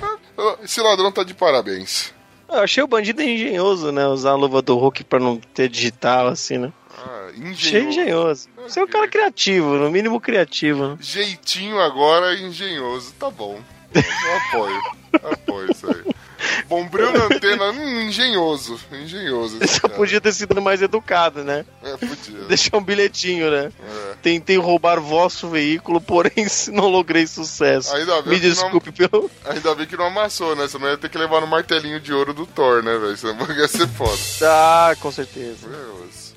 Esse ladrão tá de parabéns. Eu achei o bandido engenhoso, né? Usar a luva do Hulk pra não ter digital, assim, né? Ah, Achei engenhoso. Você é um cara criativo, no mínimo criativo, né? Jeitinho agora engenhoso. Tá bom. Eu apoio. <laughs> Apoio isso aí. Bombril na antena, hum, engenhoso. Engenhoso. Só podia ter sido mais educado, né? É, podia. <laughs> Deixar um bilhetinho, né? É. Tentei roubar vosso veículo, porém não logrei sucesso. Ainda bem Me que não- desculpe pelo. Ainda bem que não amassou, né? Senão ia ter que levar no martelinho de ouro do Thor, né, velho? Senão <laughs> ia ser foda. Ah, com certeza. Meu Deus.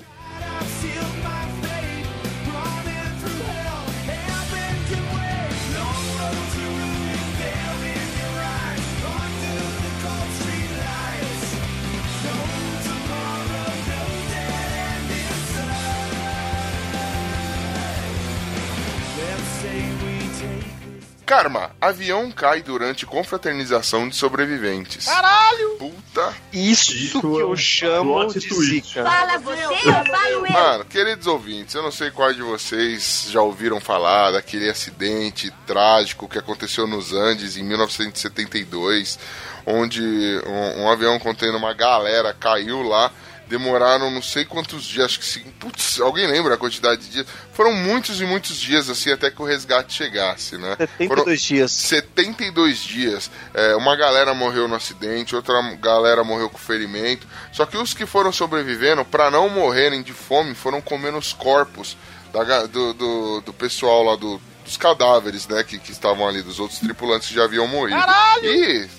Karma, avião cai durante confraternização de sobreviventes. Caralho! Puta. Isso, Isso que é eu um chamo de zica. Fala você, eu falo eu. Mano, queridos ouvintes, eu não sei quais de vocês já ouviram falar daquele acidente trágico que aconteceu nos Andes em 1972, onde um, um avião contendo uma galera caiu lá. Demoraram não sei quantos dias, acho que sim. Putz, alguém lembra a quantidade de dias? Foram muitos e muitos dias assim até que o resgate chegasse, né? Foram 72 dias. 72 dias. É, uma galera morreu no acidente, outra galera morreu com ferimento. Só que os que foram sobrevivendo, para não morrerem de fome, foram comendo os corpos da do, do, do pessoal lá, do, dos cadáveres, né? Que, que estavam ali, dos outros tripulantes que já haviam morrido. E, ob-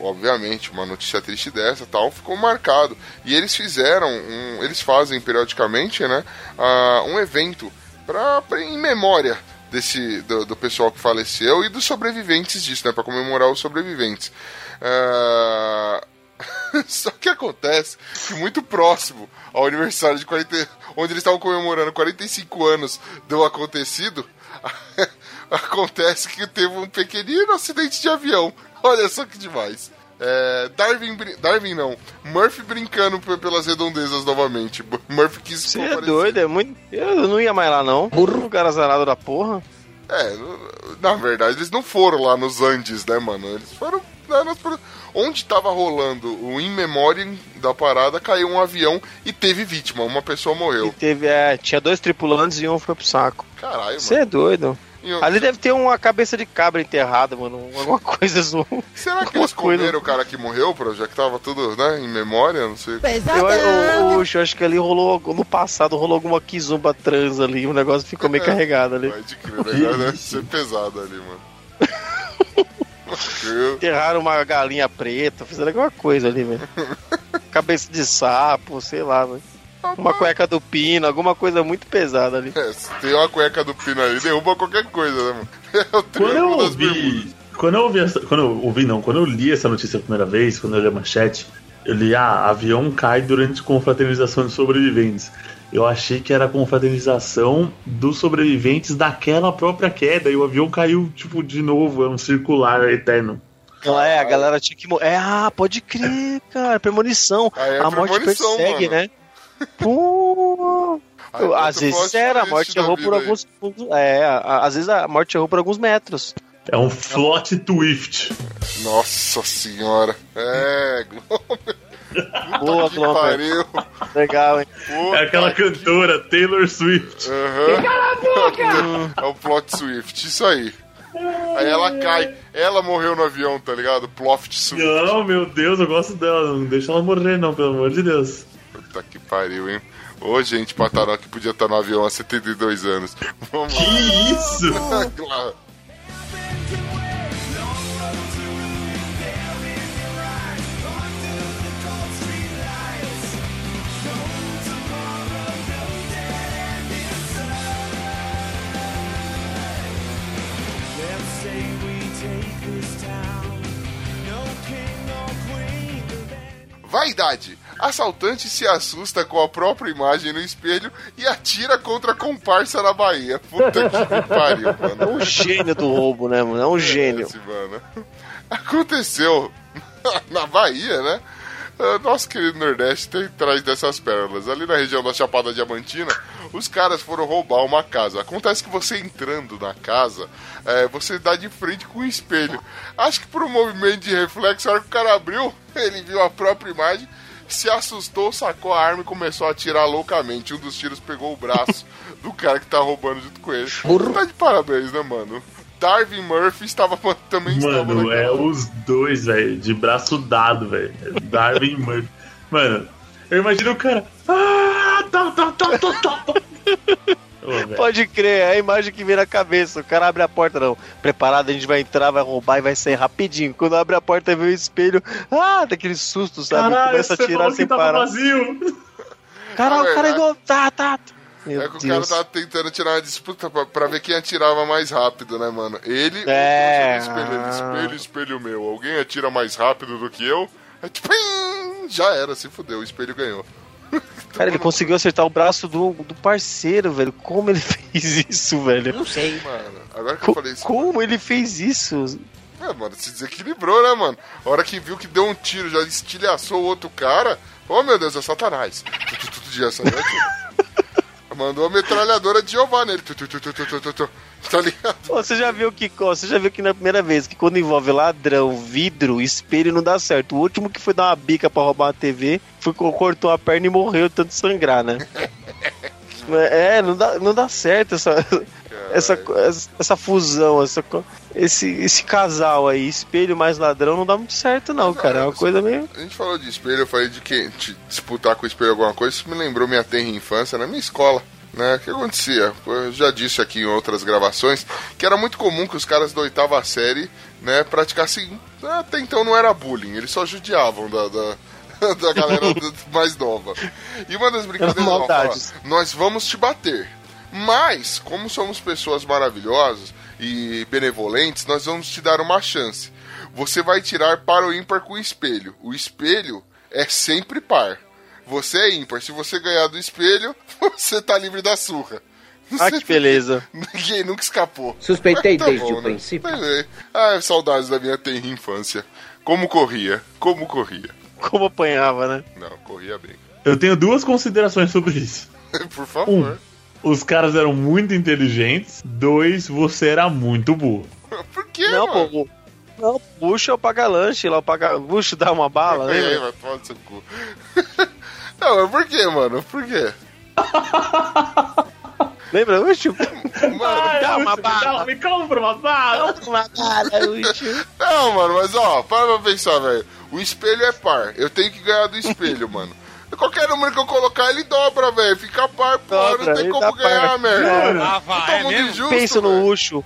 obviamente, uma notícia triste dessa tal ficou marcado. E eles fizeram, um, eles fazem periodicamente, né? ah, um evento pra, pra- em memória desse do, do pessoal que faleceu e dos sobreviventes disso, né? Pra comemorar os sobreviventes. Ah, <laughs> Só que acontece que muito próximo ao aniversário de 40, onde eles estavam comemorando 45 anos do acontecido, <laughs> acontece que teve um pequenino acidente de avião. <laughs> Olha só que demais. É, Darwin, Darwin não, Murphy brincando pe- pelas redondezas novamente. <laughs> Murphy quis Você é doido, é muito. Eu não ia mais lá, não. Burro. Lugar azarado da porra. É, na verdade eles não foram lá nos Andes, né, mano? Eles foram lá nas... Onde tava rolando o In Memoriam da parada, caiu um avião e teve vítima, uma pessoa E morreu. teve, é, tinha dois tripulantes e um foi pro saco. Caralho, Você mano. é doido. Ali deve ter uma cabeça de cabra enterrada, mano. <laughs> Alguma coisa zoou. Será que eles coisa. comeram o cara que morreu, pro- já que tava tudo, né, em memória? Não sei. Eu, eu, eu, eu acho que ali rolou, no passado rolou alguma kizumba trans ali, o negócio ficou meio <laughs> carregado ali. Vai de crer, o negócio deve <laughs> ser pesado ali, mano. Enterraram uma galinha preta, fizeram alguma coisa ali, velho. Cabeça de sapo, sei lá, velho. Uma cueca do pino, alguma coisa muito pesada ali. É, se tem uma cueca do pino ali, derruba qualquer coisa, né, mano? <laughs> É o Quando eu ouvi. Quando eu ouvi essa, Quando eu ouvi, não, quando eu li essa notícia a primeira vez, quando eu li a manchete, eu li, ah, avião cai durante confraternização de sobreviventes. Eu achei que era a confraternização dos sobreviventes daquela própria queda, e o avião caiu, tipo, de novo, é um circular eterno. Então, é, a galera tinha que morrer. É, ah, pode crer, cara. Premonição. Ah, é a morte premonição, persegue, mano. né? Pô. Aí às vezes era, a morte errou por aí. alguns. É, às vezes a morte errou por alguns metros. É um Flot Twift. Nossa senhora. É, Boa, que Glomer. Legal, hein? É aquela cantora Taylor Swift. Aham. É o plot Swift, isso aí. Aí ela cai. Ela morreu no avião, tá ligado? Plot Swift. Não, meu Deus, eu gosto dela. Não deixa ela morrer, não, pelo amor de Deus. Puta que pariu, hein? Ô, gente, Pataró que podia estar no avião há 72 anos. Vamos Que isso? lá. Nor queen. Vaidade. Assaltante se assusta com a própria imagem no espelho e atira contra a comparsa na Bahia. Puta que pariu, É mano. um gênio do roubo, né, mano? É um gênio. Esse, mano. Aconteceu <laughs> na Bahia, né? Ah, Nosso querido Nordeste tem atrás dessas pérolas. Ali na região da Chapada Diamantina, os caras foram roubar uma casa. Acontece que você entrando na casa, é, você dá de frente com um espelho. Acho que por um movimento de reflexo, a hora que o cara abriu, <laughs> ele viu a própria imagem, se assustou, sacou a arma e começou a atirar loucamente. Um dos tiros pegou o braço <laughs> do cara que tá roubando junto com ele. Tá de parabéns, né, mano? Darwin Murphy estava também estava Mano, naquela- é os dois, velho, de braço dado, velho. Darwin <laughs> Murphy. Mano, eu imagino o cara. Ah, tá, tá, tá, tá, tá. <laughs> Ô. Pode crer, é a imagem que vem na cabeça. O cara abre a porta, não. Preparado, a gente vai entrar, vai roubar e vai sair rapidinho. Quando abre a porta, vê o espelho. Ah, daquele susto, sabe? Caralho, Começa a tirar sem que tava parar. vazio. Caralho, Na o cara é igual. Tá, tá. Meu É que o Deus. cara tava tentando tirar uma disputa pra, pra ver quem atirava mais rápido, né, mano? Ele É. ou o espelho, ele, espelho, espelho meu. Alguém atira mais rápido do que eu? É tipo, pim, já era, se fudeu, o espelho ganhou. Cara, ele conseguiu acertar o braço do, do parceiro, velho. Como ele fez isso, velho? Não sei. Mano, agora que eu Co- falei isso. como ele fez isso? É, mano, se desequilibrou, né, mano? A hora que viu que deu um tiro, já estilhaçou o outro cara. Oh, meu Deus, é Satanás. Tu, tu, tu, tu, já saiu aqui. Mandou a metralhadora de Jeová nele. Tu, tu, tu, tu, tu, tu, tu, tu. Tá ligado? Você já viu que você já viu que na primeira vez que quando envolve ladrão, vidro, espelho não dá certo. O último que foi dar uma bica pra roubar uma TV foi co- cortou a perna e morreu tanto sangrar, né? <laughs> é, não dá, não dá certo essa essa, essa fusão, essa, esse, esse casal aí, espelho mais ladrão, não dá muito certo não, cara. É uma coisa meio A gente falou de espelho, eu falei de que de disputar com o espelho alguma coisa, isso me lembrou minha terra infância na minha escola. Né? O que acontecia? Eu já disse aqui em outras gravações que era muito comum que os caras da oitava série né, praticassem. Até então não era bullying, eles só judiavam da, da, <laughs> da galera mais nova. E uma das brincadeiras fala, Maldades. nós vamos te bater. Mas, como somos pessoas maravilhosas e benevolentes, nós vamos te dar uma chance. Você vai tirar para o ímpar com o espelho. O espelho é sempre par. Você é ímpar. Se você ganhar do espelho, <laughs> você tá livre da surra. <laughs> Ah, que beleza. Ninguém nunca escapou. Suspeitei Tá desde bom, o né? princípio. É. Ah, saudades da minha tenra infância. Como corria? Como corria? <laughs> Como apanhava, né? Não, corria bem. Eu tenho duas considerações sobre isso. <laughs> Por favor. Os caras eram muito inteligentes. Dois, você era muito burro. <laughs> Por que, Não, mano? pô. Não, o Bucho é o paga-lanche lá, o paga... Bucho dá uma bala, né? vai tomar no seu cu. Não, mas por que, mano? Por quê? Lembra? Bucho? Mano, dá uma bala. Me compra uma bala. Uma bala, Bucho. não, mano, mas ó, para pra pensar, velho. O espelho é par. Eu tenho que ganhar do espelho, <laughs> mano. Qualquer número que eu colocar, ele dobra, velho. Fica par, pô. Não tem como ganhar, par. merda. Ah, Tá muito injusto, Pensa no. Ucho,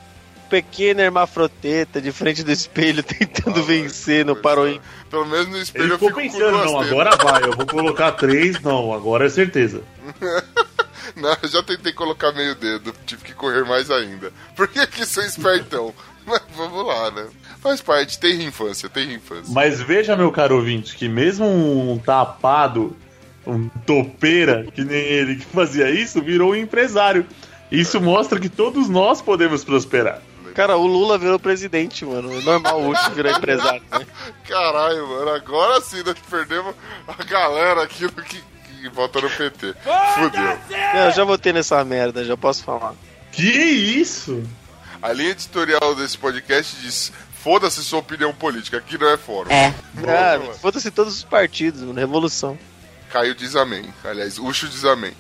pequeno hermafroteta de frente do espelho <laughs> tentando Ah, vencer no vai, Paroim. Pelo menos no espelho Ele eu fico com pensando, não, agora vai, eu vou colocar três, não, agora é certeza. <laughs> <laughs> Não, eu já tentei colocar meio dedo, tive que correr mais ainda. Por que que sou espertão? <laughs> Mas vamos lá, né? Faz parte, tem infância, tem infância. Mas veja, meu caro ouvinte, que mesmo um tapado, um topeira, que nem ele que fazia isso, virou um empresário. Isso mostra que todos nós podemos prosperar. Cara, o Lula virou presidente, mano. É normal o Ucho virar empresário. Né? <laughs> Caralho, mano, agora sim nós perdemos a galera aqui que, que vota no PT. Fudeu. Não, eu já votei nessa merda, já posso falar. Que isso? A linha editorial desse podcast diz: foda-se sua opinião política, aqui não é fórum. É. Cara, foda-se todos os partidos, mano. Revolução. Caio diz amém. Aliás, Ucho diz amém.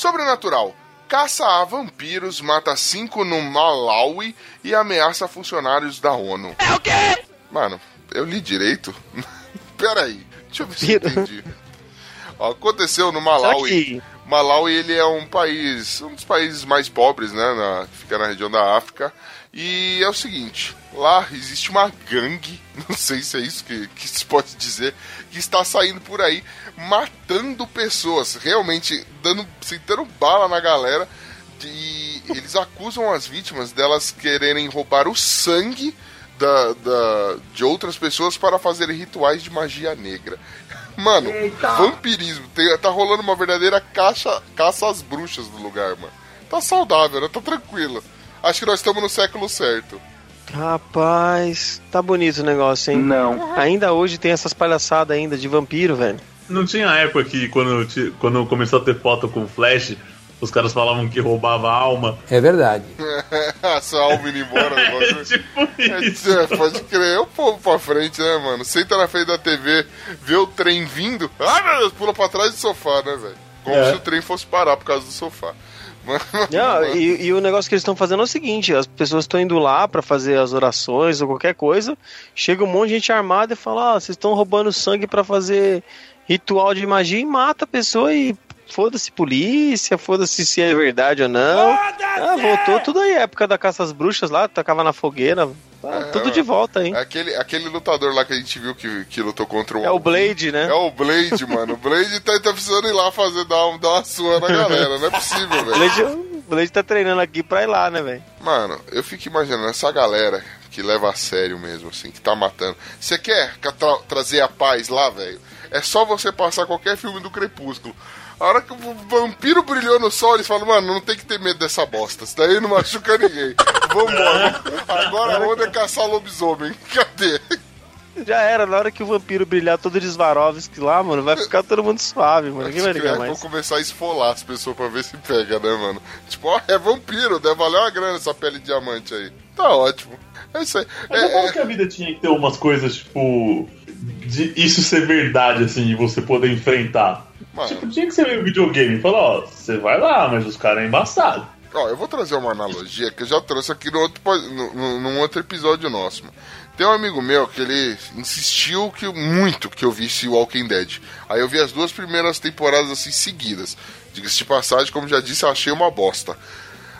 Sobrenatural. Caça a vampiros, mata cinco no Malawi e ameaça funcionários da ONU. É o quê? Mano, eu li direito? <laughs> Peraí, deixa eu ver se eu entendi. Ó, Aconteceu no Malawi. que Malawi ele é um país, um dos países mais pobres, né, na, fica na região da África. E é o seguinte, lá existe uma gangue, <laughs> não sei se é isso que, que se pode dizer, que está saindo por aí matando pessoas, realmente dando, sentando bala na galera. E eles acusam as vítimas delas quererem roubar o sangue da, da- de outras pessoas para fazerem rituais de magia negra. Mano, vampirismo. Tem- tá rolando uma verdadeira caça, caça às bruxas no lugar, mano. Tá saudável, né? Tá tranquilo. Acho que nós estamos no século certo. Rapaz, tá bonito o negócio, hein? Não. Ainda hoje tem essas palhaçadas ainda de vampiro, velho. Não tinha época que quando, quando começou a ter foto com flash, os caras falavam que roubava alma. É verdade. <laughs> Essa alma indo embora. <laughs> bagulho. tipo isso. É, pode crer, é o povo pra frente, né, mano? Senta na frente da TV, vê o trem vindo, ai meu Deus, pula pra trás do sofá, né, velho? Como É. se o trem fosse parar por causa do sofá. <laughs> Não, e, e o negócio que eles estão fazendo é o seguinte: as pessoas estão indo lá pra fazer as orações ou qualquer coisa, chega um monte de gente armada e fala: Ó, vocês estão roubando sangue pra fazer ritual de magia e mata a pessoa e foda-se polícia, foda-se se é verdade ou não. Ah, voltou tudo aí, época da caça às bruxas lá, tacava na fogueira. Tá É, tudo de volta aí. aquele, aquele lutador lá que a gente viu que, que lutou contra o. É o Blade, né? É o Blade, mano. O Blade tá, tá precisando ir lá fazer, dar, um- dar uma sua na galera. Não é possível, velho. Blade, o Blade tá treinando aqui pra ir lá, né, velho? Mano, eu fico imaginando essa galera que leva a sério mesmo, assim, que tá matando. Você quer tra- trazer a paz lá, velho? É só você passar qualquer filme do Crepúsculo. A hora que o vampiro brilhou no sol, eles falam, mano, não tem que ter medo dessa bosta. Isso daí não machuca ninguém. <laughs> Vambora. Agora a onda é caçar lobisomem. <laughs> Cadê? Já era, na hora que o vampiro brilhar todo de Swarovski lá, mano, vai ficar todo mundo suave, mano. Ninguém vai ligar Vou mais. começar a esfolar as pessoas pra ver se pega, né, mano? Tipo, ó, é vampiro, deve valer uma grana essa pele de diamante aí. Tá ótimo. É isso aí. Mas É, é bom é- que a vida tinha que ter umas coisas, tipo. De isso ser verdade, assim, e você poder enfrentar. Mano. Tipo, tinha que ser meio videogame. Falar, ó, você vai lá, mas os caras é embaçado. Ó, eu vou trazer uma analogia que eu já trouxe aqui no outro, no, no- num outro episódio nosso. mano. Tem um amigo meu que ele insistiu que muito que eu visse Walking Dead. Aí eu vi as duas primeiras temporadas assim seguidas. Diga-se de passagem, como já disse, eu achei uma bosta.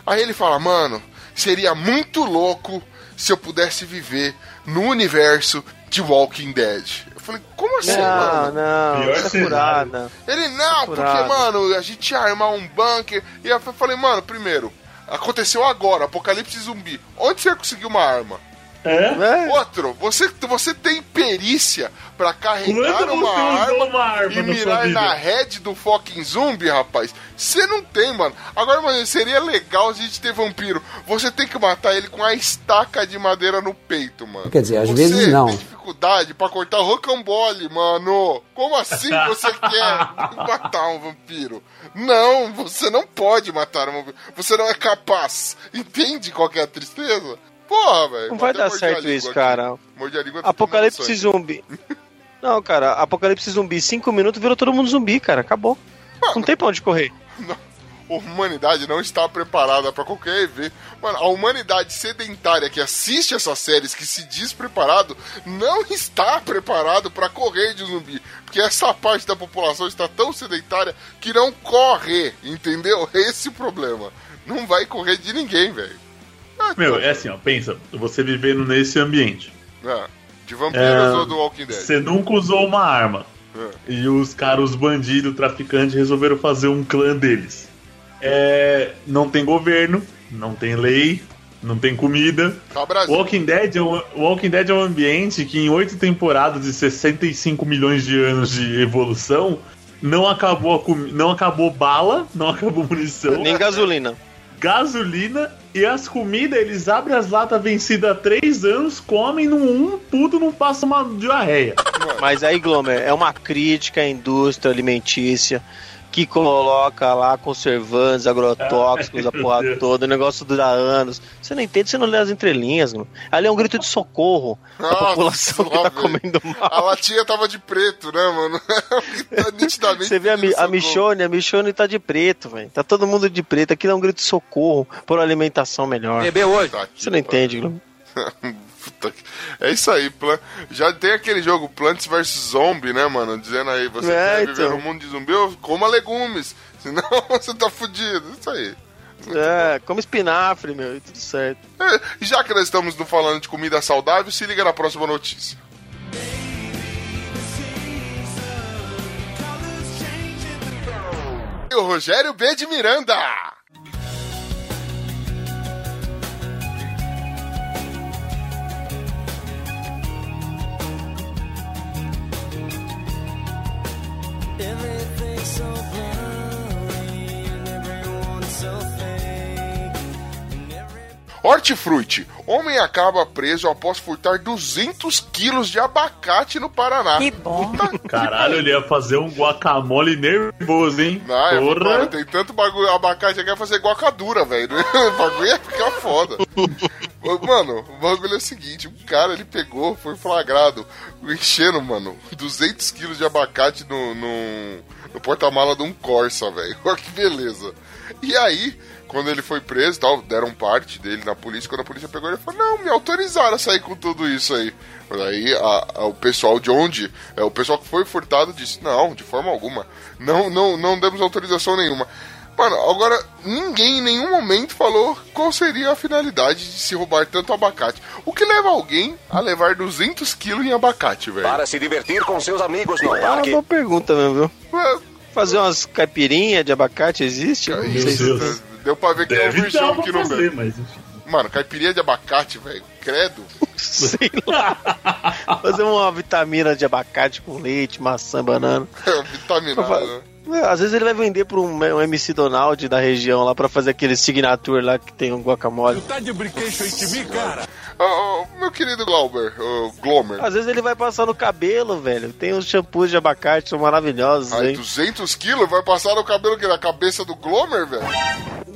Aí ele fala, mano, seria muito louco se eu pudesse viver no universo de Walking Dead. Eu falei, como assim, Não, mano? não, Pior isso é cenário. furada. Ele, não, porque, mano, a gente ia armar um bunker. E eu falei, mano, primeiro, aconteceu agora, apocalipse zumbi. Onde você conseguiu uma arma? É? É, Outro, você, você tem perícia pra carregar Quando uma arma, uma arma e mirar na head do fucking zumbi, rapaz? Você não tem, mano. Agora, mano, seria legal a gente ter vampiro. Você tem que matar ele com a estaca de madeira no peito, mano. Quer dizer, às Você vezes não. Tem dificuldade pra cortar rocambole, mano. Como assim você <laughs> quer matar um vampiro? Não, você não pode matar um vampiro. Você não é capaz. Entende qual que é a tristeza? Porra, velho. Não vai dar certo isso, aqui. cara. Mordi a língua, Apocalipse zumbi. <laughs> Não, cara, Apocalipse zumbi, cinco minutos virou todo mundo zumbi, cara. Acabou. Não tem pra onde correr. <laughs> A humanidade não está preparada pra qualquer evento. Mano, a humanidade sedentária que assiste essas séries, que se diz preparado, não está preparado pra correr de zumbi. Porque essa parte da população está tão sedentária que não corre, entendeu? <laughs> Esse é o problema. Não vai correr de ninguém, velho. Ah, Meu, é assim, ó, pensa, você vivendo nesse ambiente. ah, de vampiros É, ou do Walking Dead? Você nunca usou uma arma. É. E os caras, os bandidos, traficantes, resolveram fazer um clã deles. É, não tem governo, não tem lei, não tem comida. Brasil. Walking Dead, é um, Walking Dead é um ambiente que em oito temporadas e 65 milhões de anos de evolução não acabou a não acabou bala, não acabou munição, Nem gasolina. gasolina e as comidas, eles abrem as latas vencidas há três anos, comem num um puto, não passa uma diarreia. Mas aí, Glomer, é uma crítica à indústria alimentícia que coloca lá conservantes, agrotóxicos, a Ai, meu porra Deus. toda, o negócio dura anos. Você não entende, você não lê as entrelinhas, mano. Ali é um grito de socorro Nossa, população que tá comendo mal. A latinha tava de preto, né, mano? <laughs> Tá nitidamente Você vê a, Mi- a. Michone, a Michone tá de preto, velho. Tá todo mundo de preto. Aquilo é um grito de socorro por alimentação melhor. Bebeu hoje. Tá aqui, Você não entende, Glomer. <laughs> Puta que- É isso aí, Plan... já tem aquele jogo Plants vs Zombie, né, mano? Dizendo aí, você É, quer viver então. num mundo de zumbi, coma legumes, <laughs> senão você tá fudido. Isso aí. É, come espinafre, meu, e tudo certo. É, e já que nós estamos no falando de comida saudável, se liga na próxima notícia. E o Rogério B. de Miranda. Everything's so blurry Hortifruti. Homem acaba preso após furtar 200 quilos de abacate no Paraná. Que bom. Puta que Caralho, ele ia fazer um guacamole nervoso, hein? Ah, eu, Porra! mano, tem tanto bagulho, abacate aqui, ia fazer igual a cadura, velho. <laughs> O bagulho ia ficar foda. mano, o bagulho é o seguinte, o cara, ele pegou, foi flagrado, enchendo, mano, 200 quilos de abacate no, no, no porta-mala de um Corsa, velho. <laughs> Olha que beleza. E aí, quando ele foi preso, tal, deram parte dele na polícia, quando a polícia pegou ele falou, não, me autorizaram a sair com tudo isso aí. Mas aí a- a- o pessoal de onde, é, o pessoal que foi furtado disse, não, de forma alguma, não, não, não demos autorização nenhuma. Mano, agora ninguém em nenhum momento falou qual seria a finalidade de se roubar tanto abacate. O que leva alguém a levar 200 quilos em abacate, velho? Para se divertir com seus amigos no É uma parque. boa pergunta mesmo, viu? Ué, Fazer umas caipirinhas de abacate existe? Meu se- Deus. Deu pra ver que é o Deve dar bichão pra que não fazer, bebe. mas. Mano, caipirinha de abacate, velho. Credo. sei lá. <laughs> Fazer uma vitamina de abacate com leite, maçã, banana. <laughs> Vitaminado, né? É, Às vezes ele vai vender pra um, um MC Donald da região lá pra fazer aquele signature lá que tem um guacamole. Tá de brinquedo em mim, cara? Ô, ô, meu querido Glauber, ô, Glomer. Às vezes ele vai passar no cabelo, velho. Tem uns shampoos de abacate, são maravilhosos, Aí, hein? 200 quilos vai passar no cabelo que na cabeça do Glomer, velho?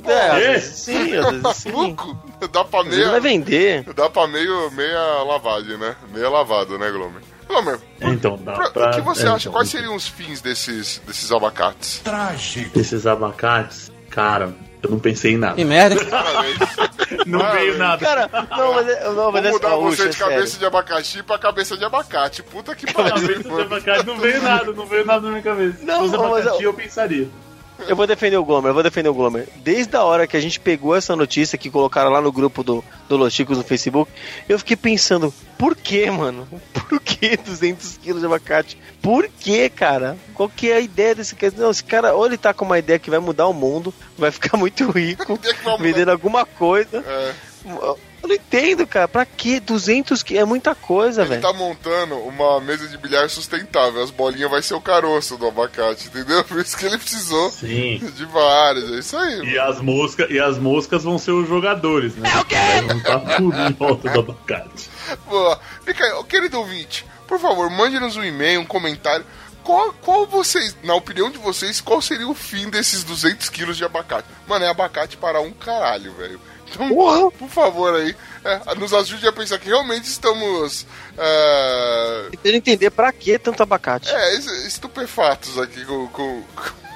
É, às vezes sim, às vezes sim. Maluco? Dá pra Às vezes ele vai vender. dá pra meio, meia lavagem, né? Meia lavado, né, Glomer? Glomer, Então, dá pra- pra. o que você é, acha? então, Quais seriam os fins desses, desses abacates? Esses abacates, cara, eu não pensei em nada. Que merda. <laughs> Parabéns. <laughs> Não Ah, veio velho. nada. Cara, não, mas, é- não, mas Vou é mudar você é de cabeça sério. de abacaxi pra cabeça de abacate. Puta que <laughs> Cabeça pariu, de mano. abacate não veio nada, não veio nada na minha cabeça. Não, Se fosse abacaxi, eu- eu pensaria. Eu vou defender o Glomer, eu vou defender o Glomer. Desde a hora que a gente pegou essa notícia que colocaram lá no grupo do, do Los Chicos no Facebook, eu fiquei pensando, por que, mano? Por que 200 quilos de abacate? Por que, cara? Qual que é a ideia desse cara? Não, esse cara, ou ele tá com uma ideia que vai mudar o mundo, vai ficar <laughs> muito rico, vendendo alguma coisa. É, Eu não entendo, cara. Pra que 200 quilos? É muita coisa, ele velho. tá montando uma mesa de bilhar sustentável. As bolinhas vai ser o caroço do abacate, entendeu? Por isso que ele precisou Sim. de várias. É isso aí, mano. E as, moscas, e as moscas vão ser os jogadores, né? É o quê? Vai juntar tudo em volta do abacate. Boa. Fica aí, ô, querido ouvinte, por favor, mande-nos um e-mail, um comentário. Qual, qual vocês, na opinião de vocês, qual seria o fim desses 200 quilos de abacate? Mano, é abacate para um caralho, velho. Então, Porra. por favor aí, é, nos ajude a pensar que realmente estamos Tentando entender pra que tanto abacate. é, es- estupefatos aqui com, com-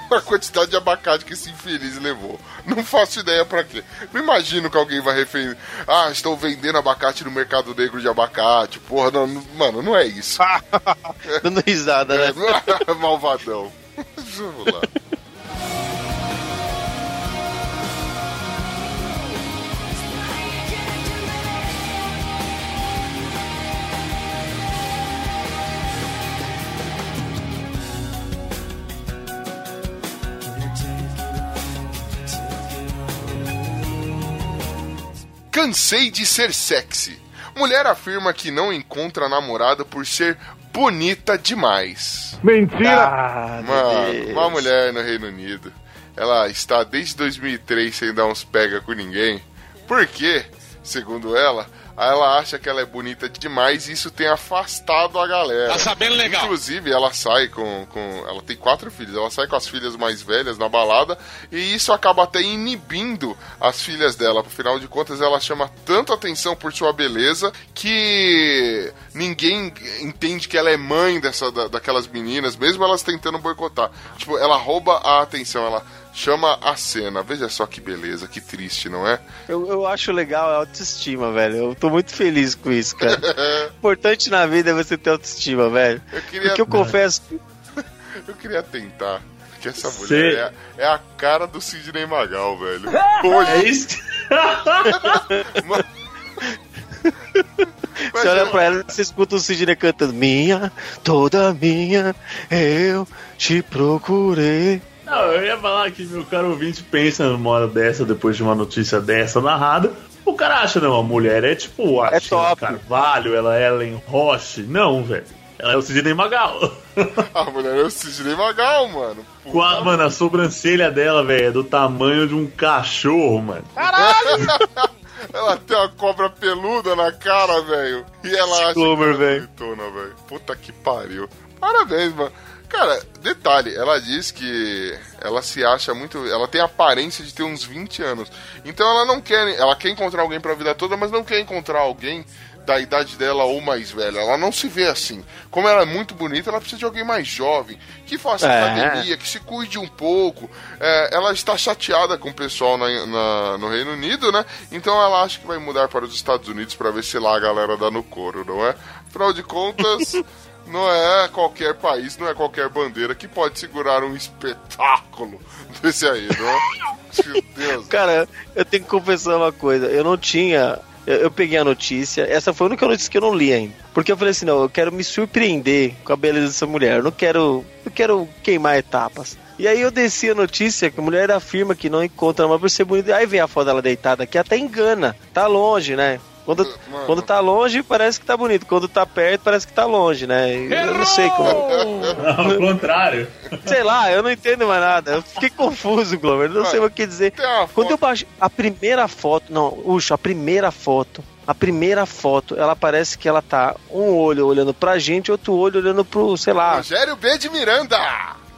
com a quantidade de abacate que esse infeliz levou. Não faço ideia pra quê. Não imagino que alguém vai referir. Ah, estou vendendo abacate no mercado negro de abacate. Porra, não, não- mano, não é isso. <laughs> Dando risada, né? É, <laughs> malvadão. <laughs> Vamos lá. Cansei de ser sexy. Mulher afirma que não encontra namorado por ser bonita demais. Ah, Mano, uma mulher no Reino Unido, ela está desde 2003 sem dar uns pega com ninguém. Por quê? Segundo ela, ela acha que ela é bonita demais e isso tem afastado a galera. Tá sabendo legal. Inclusive, ela sai com, com. Ela tem quatro filhos. Ela sai com as filhas mais velhas na balada. E isso acaba até inibindo as filhas dela. Afinal de contas, ela chama tanto atenção por sua beleza que ninguém entende que ela é mãe dessa, da- daquelas meninas, mesmo elas tentando boicotar. Tipo, ela rouba a atenção, ela chama a cena. Veja só que beleza, que triste, não é? Eu, eu acho legal a autoestima, velho. Eu tô muito feliz com isso, cara. O <laughs> importante na vida é você ter autoestima, velho. Eu queria, Porque eu confesso. <laughs> eu queria tentar. Porque essa Cê- mulher é, é a cara do Sidney Magal, velho. <laughs> Hoje, É isso? Mas Você olha eu- pra ela e você escuta o Sidney cantando Minha, toda minha, eu te procurei. Não, eu ia falar que meu caro ouvinte pensa numa hora dessa, depois de uma notícia dessa narrada. O cara acha, não, a mulher é tipo a É Sheila. Carvalho, ela é Ellen Roche. Não, velho. Ela é o Sidney Magal. <laughs> A mulher é o Sidney Magal, mano. Puta Com a, mano, a sobrancelha dela, velho, é do tamanho de um cachorro, mano. <laughs> Ela tem uma cobra peluda na cara, velho. E ela acha que Glomer, ela é velho. Puta que pariu. Parabéns, mano. Cara, detalhe, ela diz que ela se acha muito. Ela tem a aparência de ter uns 20 anos. Então ela não quer. Ela quer encontrar alguém pra vida toda, mas não quer encontrar alguém da idade dela ou mais velha. Ela não se vê assim. Como ela é muito bonita, ela precisa de alguém mais jovem, que faça É. academia, que se cuide um pouco. É, ela está chateada com o pessoal na- na- no Reino Unido, né? Então ela acha que vai mudar para os Estados Unidos para ver se lá a galera dá no couro, não é? Afinal de contas, <laughs> não é qualquer país, não é qualquer bandeira que pode segurar um espetáculo <laughs> desse aí, não é? Meu Deus. Cara, eu tenho que confessar uma coisa. Eu não tinha. Eu, peguei a notícia. Essa foi a única notícia que eu não li ainda. Porque eu falei assim: não, eu quero me surpreender com a beleza dessa mulher. Eu não quero. Eu quero queimar etapas. E aí eu desci a notícia que a mulher afirma que não encontra mais por ser bonita. Aí vem a foto dela deitada aqui, até engana. Tá longe, né? Quando, Mano. quando tá longe, parece que tá bonito. Quando tá perto, parece que tá longe, né? Eu não sei como. <laughs> Ao contrário. Sei lá, eu não entendo mais nada. Eu fiquei confuso, Glover. Não sei Mano, o que dizer. Quando eu baixo a primeira foto, não, Ucho, a primeira foto, a primeira foto, ela parece que ela tá um olho olhando pra gente, outro olho olhando pro, sei lá, Rogério B de Miranda!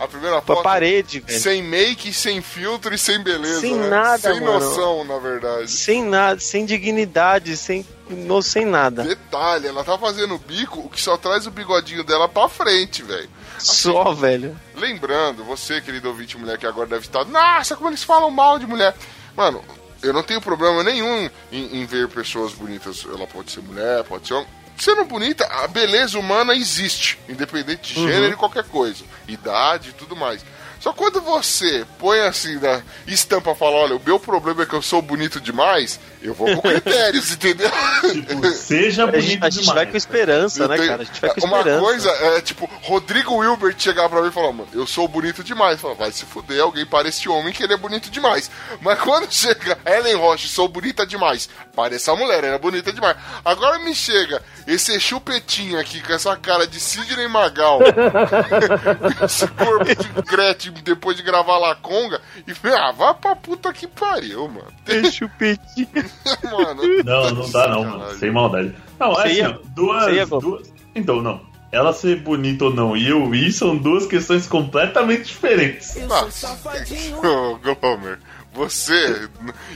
A primeira pra foto. parede, velho. Sem make, sem filtro e sem beleza. Sem né? nada, Sem mano. noção, na verdade. Sem nada, sem dignidade, sem, não, sem nada. Detalhe, ela tá fazendo o bico, o que só traz o bigodinho dela pra frente, velho. Só, velho. Lembrando, você, querido ouvinte mulher, que agora deve estar. Nossa, como eles falam mal de mulher. Mano, eu não tenho problema nenhum em, em ver pessoas bonitas. Ela pode ser mulher, pode ser homem. Sendo bonita, a beleza humana existe, independente de gênero e qualquer coisa, idade e tudo mais. Só quando você põe assim na estampa e fala, olha, o meu problema é que eu sou bonito demais, eu vou com <laughs> critérios, entendeu? Tipo, seja A bonito gente, a gente demais. vai com esperança, Eu né, cara? A gente vai com Uma esperança. coisa é tipo, Rodrigo Wilbert chegar pra mim e falar, mano, eu sou bonito demais. Fala, vai se fuder, alguém parece homem que ele é bonito demais. Mas <laughs> quando chega Ellen Roche, sou bonita demais. Parece a mulher, ela é bonita demais. Agora me chega esse chupetinho aqui com essa cara de Sidney Magal, <laughs> esse corpo de Gretchen depois de gravar La Conga, e ah, vá pra puta que pariu, mano. Deixa o petinho. <laughs> mano Não, não dá não, mano. Sem maldade. Não, é assim, ia- ó, duas, ia, duas... Então, não. Ela ser bonita ou não e eu ir são duas questões completamente diferentes. Eu Nossa. sou safadinho. <laughs> Ô, Glomer, você.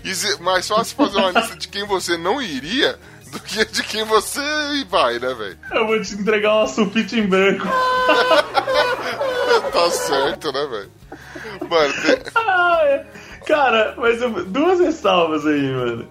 Easy- Mais fácil fazer uma lista de quem você não iria <laughs> do que de quem você vai, né, velho? Eu vou te entregar uma sulfite em branco. <laughs> Tá certo, né, velho? Mano, tem- Cara, mas eu- duas ressalvas aí, mano.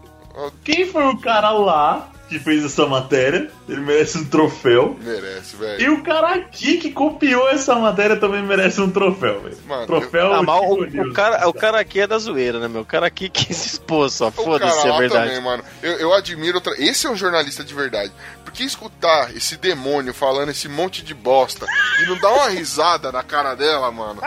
Quem foi o cara lá que fez essa matéria? Ele merece um troféu. merece, E velho. o cara aqui que copiou essa matéria também merece um troféu, velho. Mano, Troféu Ah, mas Chico o, o cara, o cara aqui é da zoeira, né, meu? O cara aqui <laughs> quis se expor só. Foda-se, cara é verdade. também, mano. Eu, eu admiro. Outra... Esse é um jornalista de verdade. Porque escutar esse demônio falando esse monte de bosta e não dar uma risada na cara dela, mano.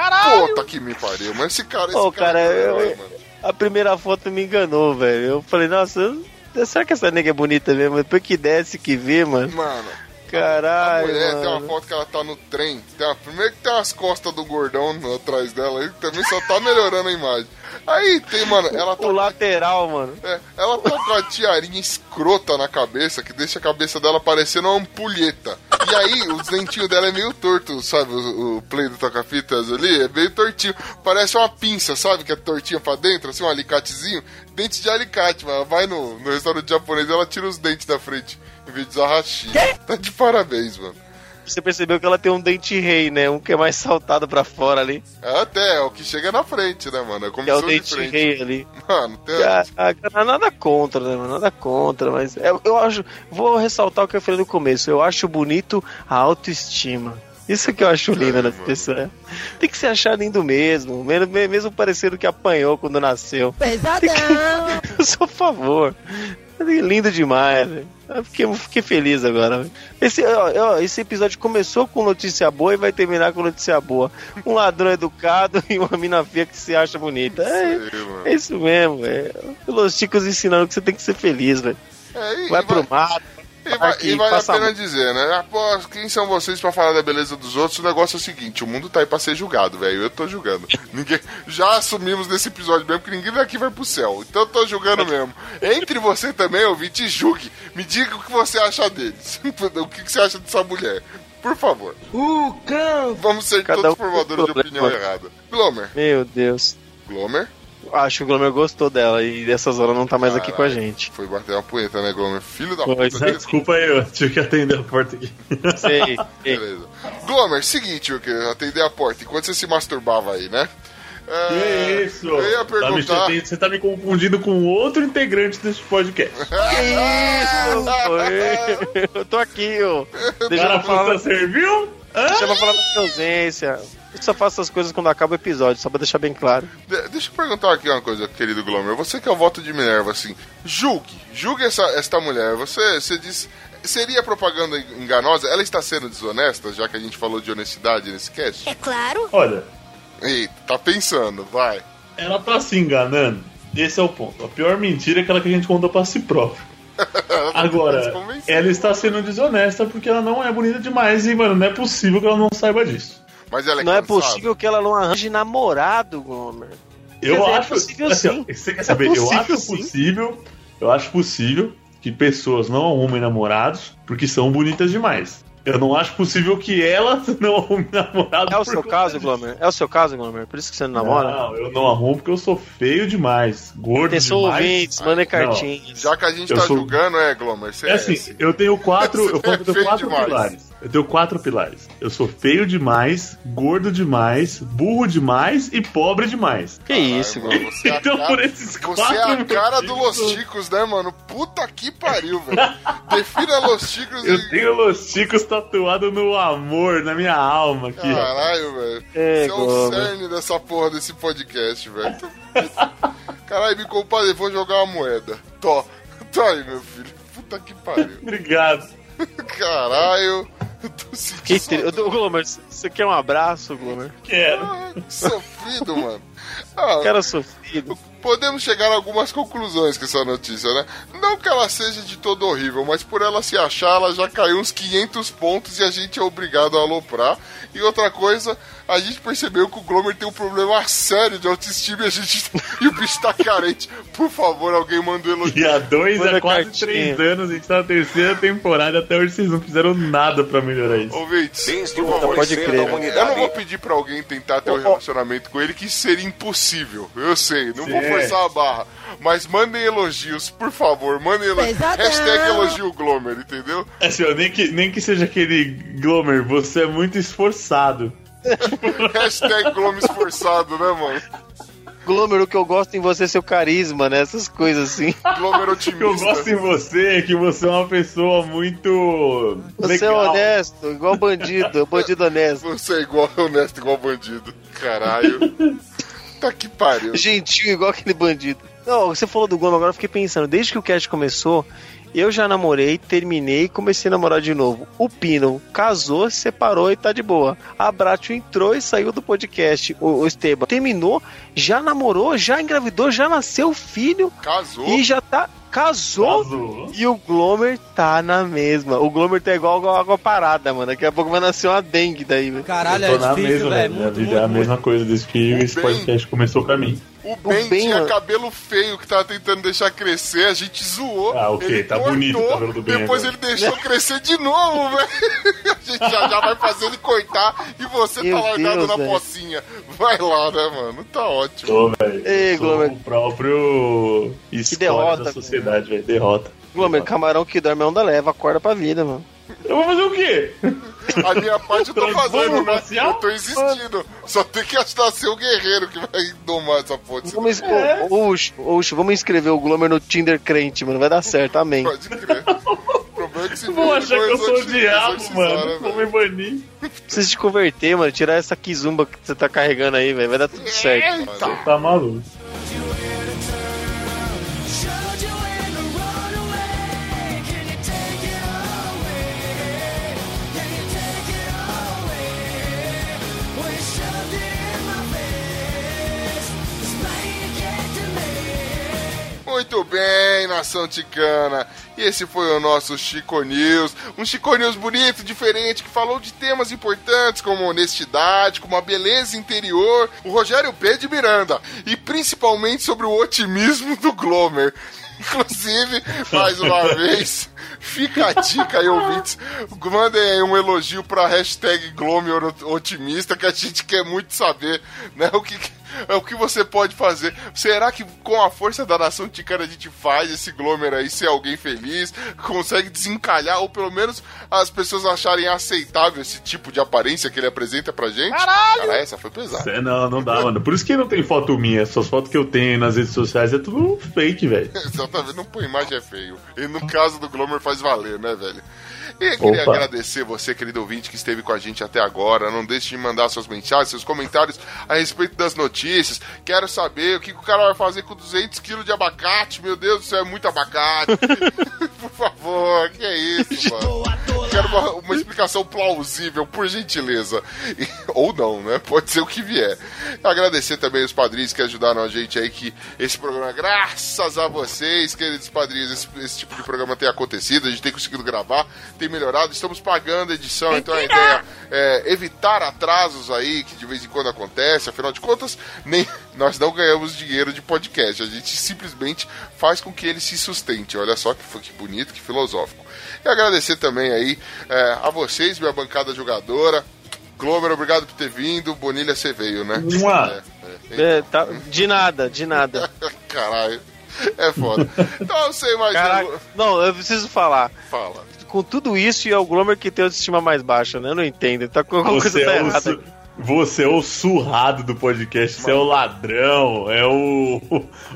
Puta que me pariu. Mas esse cara. Esse Ô, cara, é um eu- herói, mano. A primeira foto me enganou, velho. Eu falei, nossa, eu- será que essa nega é bonita mesmo? Depois que desce, que vê, mano. Mano, a Caralho, mulher tem uma mano. foto que ela tá no trem. Tem uma, primeiro que tem umas costas do gordão atrás dela, aí também só tá melhorando a imagem. Aí tem, mano, ela tá O lateral, mano. É, ela tá com a tiarinha escrota na cabeça, que deixa a cabeça dela parecendo uma ampulheta. E aí, os dentinhos dela é meio torto, sabe? O, o play do toca-fitas ali é meio tortinho. Parece uma pinça, sabe? Que é tortinha pra dentro, assim, um alicatezinho. Dente de alicate, mas ela vai no, no restaurante japonês e ela tira os dentes da frente, de usar rachinha. Tá de parabéns, mano. Você percebeu que ela tem um dente rei, né? Um que é mais saltado pra fora ali. É até, é o que chega na frente, né, mano? É como Que é o de dente frente. rei ali. Mano, tem... Ah, cara, nada contra, né, mano? Nada contra, mas eu, eu acho. Vou ressaltar o que eu falei no começo. Eu acho bonito a autoestima. Isso que eu acho lindo nas mano. pessoas. Tem que se achar lindo mesmo. Mesmo, parecendo que apanhou quando nasceu. Pesadão. Eu sou a favor. Lindo demais, velho. Fiquei, fiquei feliz agora. Esse, ó, ó, esse episódio começou com notícia boa e vai terminar com notícia boa. Um ladrão educado <laughs> e uma mina feia que se acha bonita. É, Sei, é isso mesmo, velho. Os chicos ensinando que você tem que ser feliz, velho. É, Vai pro mato. E, vai, Aqui, e vale a pena dizer, né? Após, quem são vocês pra falar da beleza dos outros? O negócio é o seguinte: o mundo tá aí pra ser julgado, velho. Eu tô julgando. <laughs> Ninguém, já assumimos nesse episódio mesmo que ninguém daqui vai pro céu. Então eu tô julgando mesmo. Entre você também, ouvinte, julgue. Me diga o que você acha deles. <laughs> o que, que você acha dessa mulher. Por favor. Cão. Vamos ser Cada todos um formadores de opinião errada. Glomer. Meu Deus. Glomer. Acho que o Glomer gostou dela e dessas horas não tá mais aqui com a Caralho. gente. Foi bater uma punheta, né, Glomer? Filho da Foi, puta. Desculpa aí, eu tive que atender a porta aqui. <laughs> Sei. sei. Beleza. Glomer, seguinte, eu queria atender a porta. Enquanto você se masturbava aí, né? É, Que é isso? Eu ia Tá me- perguntar. você tá me confundindo com outro integrante desse podcast. <laughs> Que isso? Eu tô aqui, ó. <laughs> Deixa Cara, eu falar. serviu? Deixa eu falar da minha ausência. Eu só faço essas coisas quando acaba o episódio, só pra deixar bem claro. De- deixa eu perguntar aqui uma coisa, querido Glomer. Você que é o voto de Minerva, assim, julgue, julgue essa, esta mulher. Você, você diz. Seria propaganda enganosa? Ela está sendo desonesta, já que a gente falou de honestidade nesse cast? É claro. Olha, Eita, tá pensando, vai. ela tá se enganando. Esse é o ponto. A pior mentira é aquela que a gente conta pra si próprio. <laughs> Agora, ela está sendo desonesta porque ela não é bonita demais e, mano, não é possível que ela não saiba disso. Mas ela é Não é cansada. possível que ela não arranje namorado, Gomer. Eu dizer, é acho. possível assim, sim. Você quer É saber? eu possível acho sim. possível. Eu acho possível que pessoas não arrumem namorados porque são bonitas demais. Eu não acho possível que elas <laughs> não arrumem namorado. É o seu caso. Glomer? É o seu caso, Glomer? Por isso que você não namora? Não, eu não arrumo porque eu sou feio demais, gordo Atenção, demais. ouvintes, mandem Não. cartinhas. Já que a gente Eu tá sou- julgando, é, Glomer, você É assim, eu tenho <laughs> quatro, eu é que eu tenho quatro demais. pilares. Eu tenho quatro pilares. Eu sou feio demais, gordo demais, burro demais e pobre demais. Que isso, Ai, mano, você é a Então, cara- por esses Você quatro é a cara do Los Chicos, né, mano? Puta que pariu, velho. <laughs> Defina Los Chicos Eu e... tenho Los Chicos tatuado no amor, na minha alma aqui. Caralho, velho. É, Você é o cerne dessa porra desse podcast, velho. Caralho, me compadre, vou jogar uma moeda. Tó. Tó aí, meu filho. Puta que pariu. <laughs> Obrigado. Caralho. Eu tô sentindo Que tri... Ô, Glomer, você quer um abraço, Glomer? Quero. Ah, que sofrido, mano. Ah, Cara sofrido. podemos chegar a algumas conclusões com essa notícia, né? Não que ela seja de todo horrível, mas por ela se achar, ela já caiu uns 500 pontos e a gente é obrigado a aloprar. E outra coisa, a gente percebeu que o Glomer tem um problema sério de autoestima e a gente <laughs> e o bicho tá carente. Por favor, alguém manda um elogio. E há dois, há quase cartinha. três anos, a gente tá na terceira temporada, até hoje vocês não fizeram nada pra melhorar isso. Ouvintes, Desde por favor, pode crer, eu não vou pedir pra alguém tentar ter um relacionamento com ele, que seria impossível. Eu sei, não vou Sim. forçar a barra. Mas mandem elogios, por favor, mandem elogios. Pesadão. Hashtag elogio Glomer, entendeu? Assim, ó, nem, que, nem que seja aquele Glomer, você é muito esforçado. <laughs> Hashtag Glomer esforçado, né, mano? Glomer, o que eu gosto em você é seu carisma, né? Essas coisas assim. Glomer O que eu otimista. gosto em você é que você é uma pessoa muito. Você é legal. honesto, igual bandido, bandido honesto. Você é igual <laughs> honesto, igual bandido. Caralho. Tá que pariu. Gentil, igual aquele bandido. Não, você falou do Glomer, agora eu fiquei pensando, desde que o cast começou, Eu já namorei, terminei e comecei a namorar de novo. O Pino casou, se separou e tá de boa. A Bratio entrou e saiu do podcast. O, o Esteban terminou, já namorou, já engravidou, já nasceu filho Casou. e já tá. Casou, Casou. e o Glomer tá na mesma. O Glomer tá igual água, água parada, mano. Daqui a pouco vai nascer uma dengue daí, velho. Caralho, é difícil, mesma, velho. A Muito, é a muito, mesma coisa desde que esse bem- podcast começou pra mim. O Ben, Ben, tinha mano. cabelo feio que tava tentando deixar crescer, a gente zoou. Ah, ok, ele tá cortou, bonito o cabelo do Ben Depois agora. ele deixou crescer de novo, <laughs> velho. A gente já, já vai fazer ele cortar e você Meu tá largado Deus, na velho. pocinha. Vai lá, né, mano? Tá ótimo. Tô, velho. Ei, Sou Glomer. o próprio história derrota, da sociedade, velho. Derrota. Glomer, camarão que dorme é onda leva, acorda pra vida, mano. Eu vou fazer o quê? A minha parte eu tô fazendo, no né? Eu tô existindo. Só tem que achar ser o guerreiro que vai domar essa fonte. Vamos, es- ô, Ucho, Ucho, vamos inscrever o Glomer no Tinder crente, mano. Vai dar certo, amém. Pode crer. O problema é que se Vou achar que eu sou o diabo, mano. Vou me banir. Precisa te converter, mano. Tirar essa kizumba que você tá carregando aí, velho. Vai dar tudo certo. Eita. Tá maluco. Muito bem, nação ticana. E esse foi o nosso Chico News. Um Chico News bonito, diferente, que falou de temas importantes como honestidade, como a beleza interior, o Rogério P. de Miranda. E principalmente sobre o otimismo do Glomer. <laughs> Inclusive, mais uma <laughs> vez, fica a dica aí, ouvintes. Mandem aí um elogio pra hashtag Glomer Otimista, que a gente quer muito saber, né? O que, o que você pode fazer. Será que com a força da nação ticana a gente faz esse Glomer aí ser alguém feliz? Consegue desencalhar, ou pelo menos as pessoas acharem aceitável esse tipo de aparência que ele apresenta pra gente? Caralho! Cara, essa foi pesada. É, não, não dá, mano. Por isso que não tem foto minha. Essas fotos que eu tenho nas redes sociais é tudo fake, velho. <laughs> Exatamente, não põe imagem é feio. E no caso do Glomer faz valer, né, velho? E eu queria Opa. agradecer você, querido ouvinte, que esteve com a gente até agora. Não deixe de mandar suas mensagens, seus comentários a respeito das notícias. Quero saber o que, que o cara vai fazer com 200 quilos de abacate. Meu Deus do céu, é muito abacate. <laughs> por favor, que é isso, mano? Quero uma, uma explicação plausível, por gentileza. E- ou não, né? Pode ser o que vier. Agradecer também os padrinhos que ajudaram a gente aí, que esse programa, graças a vocês, queridos padrinhos, esse, esse tipo de programa tem acontecido, a gente tem conseguido gravar, tem melhorado, estamos pagando a edição, então a ideia é evitar atrasos aí, que de vez em quando acontece, afinal de contas, nem <laughs> nós não ganhamos dinheiro de podcast, a gente simplesmente faz com que ele se sustente. Olha só que, que bonito, que filosófico. E agradecer também aí é, a vocês, minha bancada jogadora. Glover, obrigado por ter vindo. Bonilha, você veio, né? É, é. É, tá- de nada, de nada. <laughs> Caralho. É foda. Então, sem mais Caraca, não, eu preciso falar. Fala. Com tudo isso, e é o Glomer que tem a autoestima mais baixa, né? Eu não entendo. Tá com alguma coisa tá errada. Você é o surrado do podcast, você é o ladrão, é o,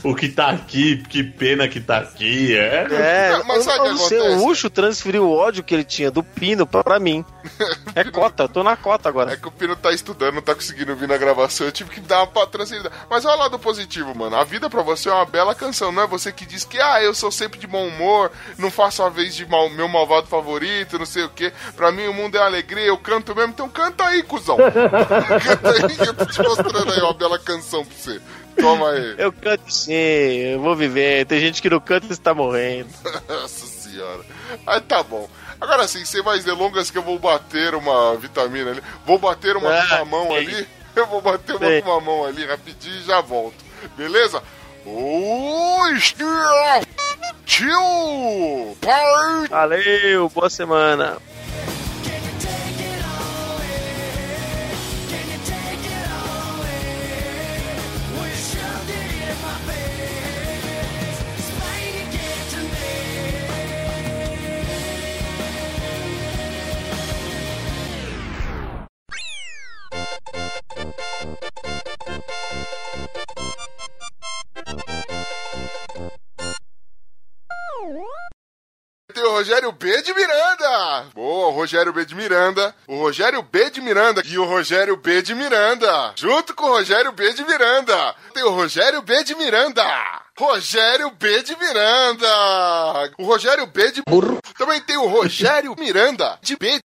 o que tá aqui, que pena que tá aqui, é. É, Mas sabe o que não sei, acontece? o Ucho transferiu o ódio que ele tinha do Pino pra, pra mim. <laughs> É cota, eu tô na cota agora. É que o Pino tá estudando, não tá conseguindo vir na gravação. Eu tive que dar uma transferida. Mas olha lá do positivo, mano. A vida pra você é uma bela canção, não é você que diz que, ah, eu sou sempre de bom humor, não faço a vez de mal- meu malvado favorito, não sei o quê. Pra mim o mundo é alegria, eu canto mesmo. Então canta aí, cuzão. <laughs> canta aí, que eu tô te mostrando aí uma bela canção pra você. Toma aí. Eu canto sim, eu vou viver. Tem gente que não canta e está morrendo. <laughs> Nossa senhora. Aí tá bom. Agora sim, sem mais delongas que eu vou bater uma vitamina ali. Vou bater uma Ah, com uma mão sei. ali. <laughs> Eu vou bater uma Sei. com uma mão ali rapidinho e já volto. Beleza? Oi, Tio! Valeu, boa semana. Tem o Rogério B de Miranda! Boa, o Rogério B de Miranda. O Rogério B de Miranda e o Rogério B de Miranda. Junto com o Rogério B de Miranda. Tem o Rogério B de Miranda. Rogério B de Miranda. O Rogério B de burro. Também tem o Rogério Miranda de B.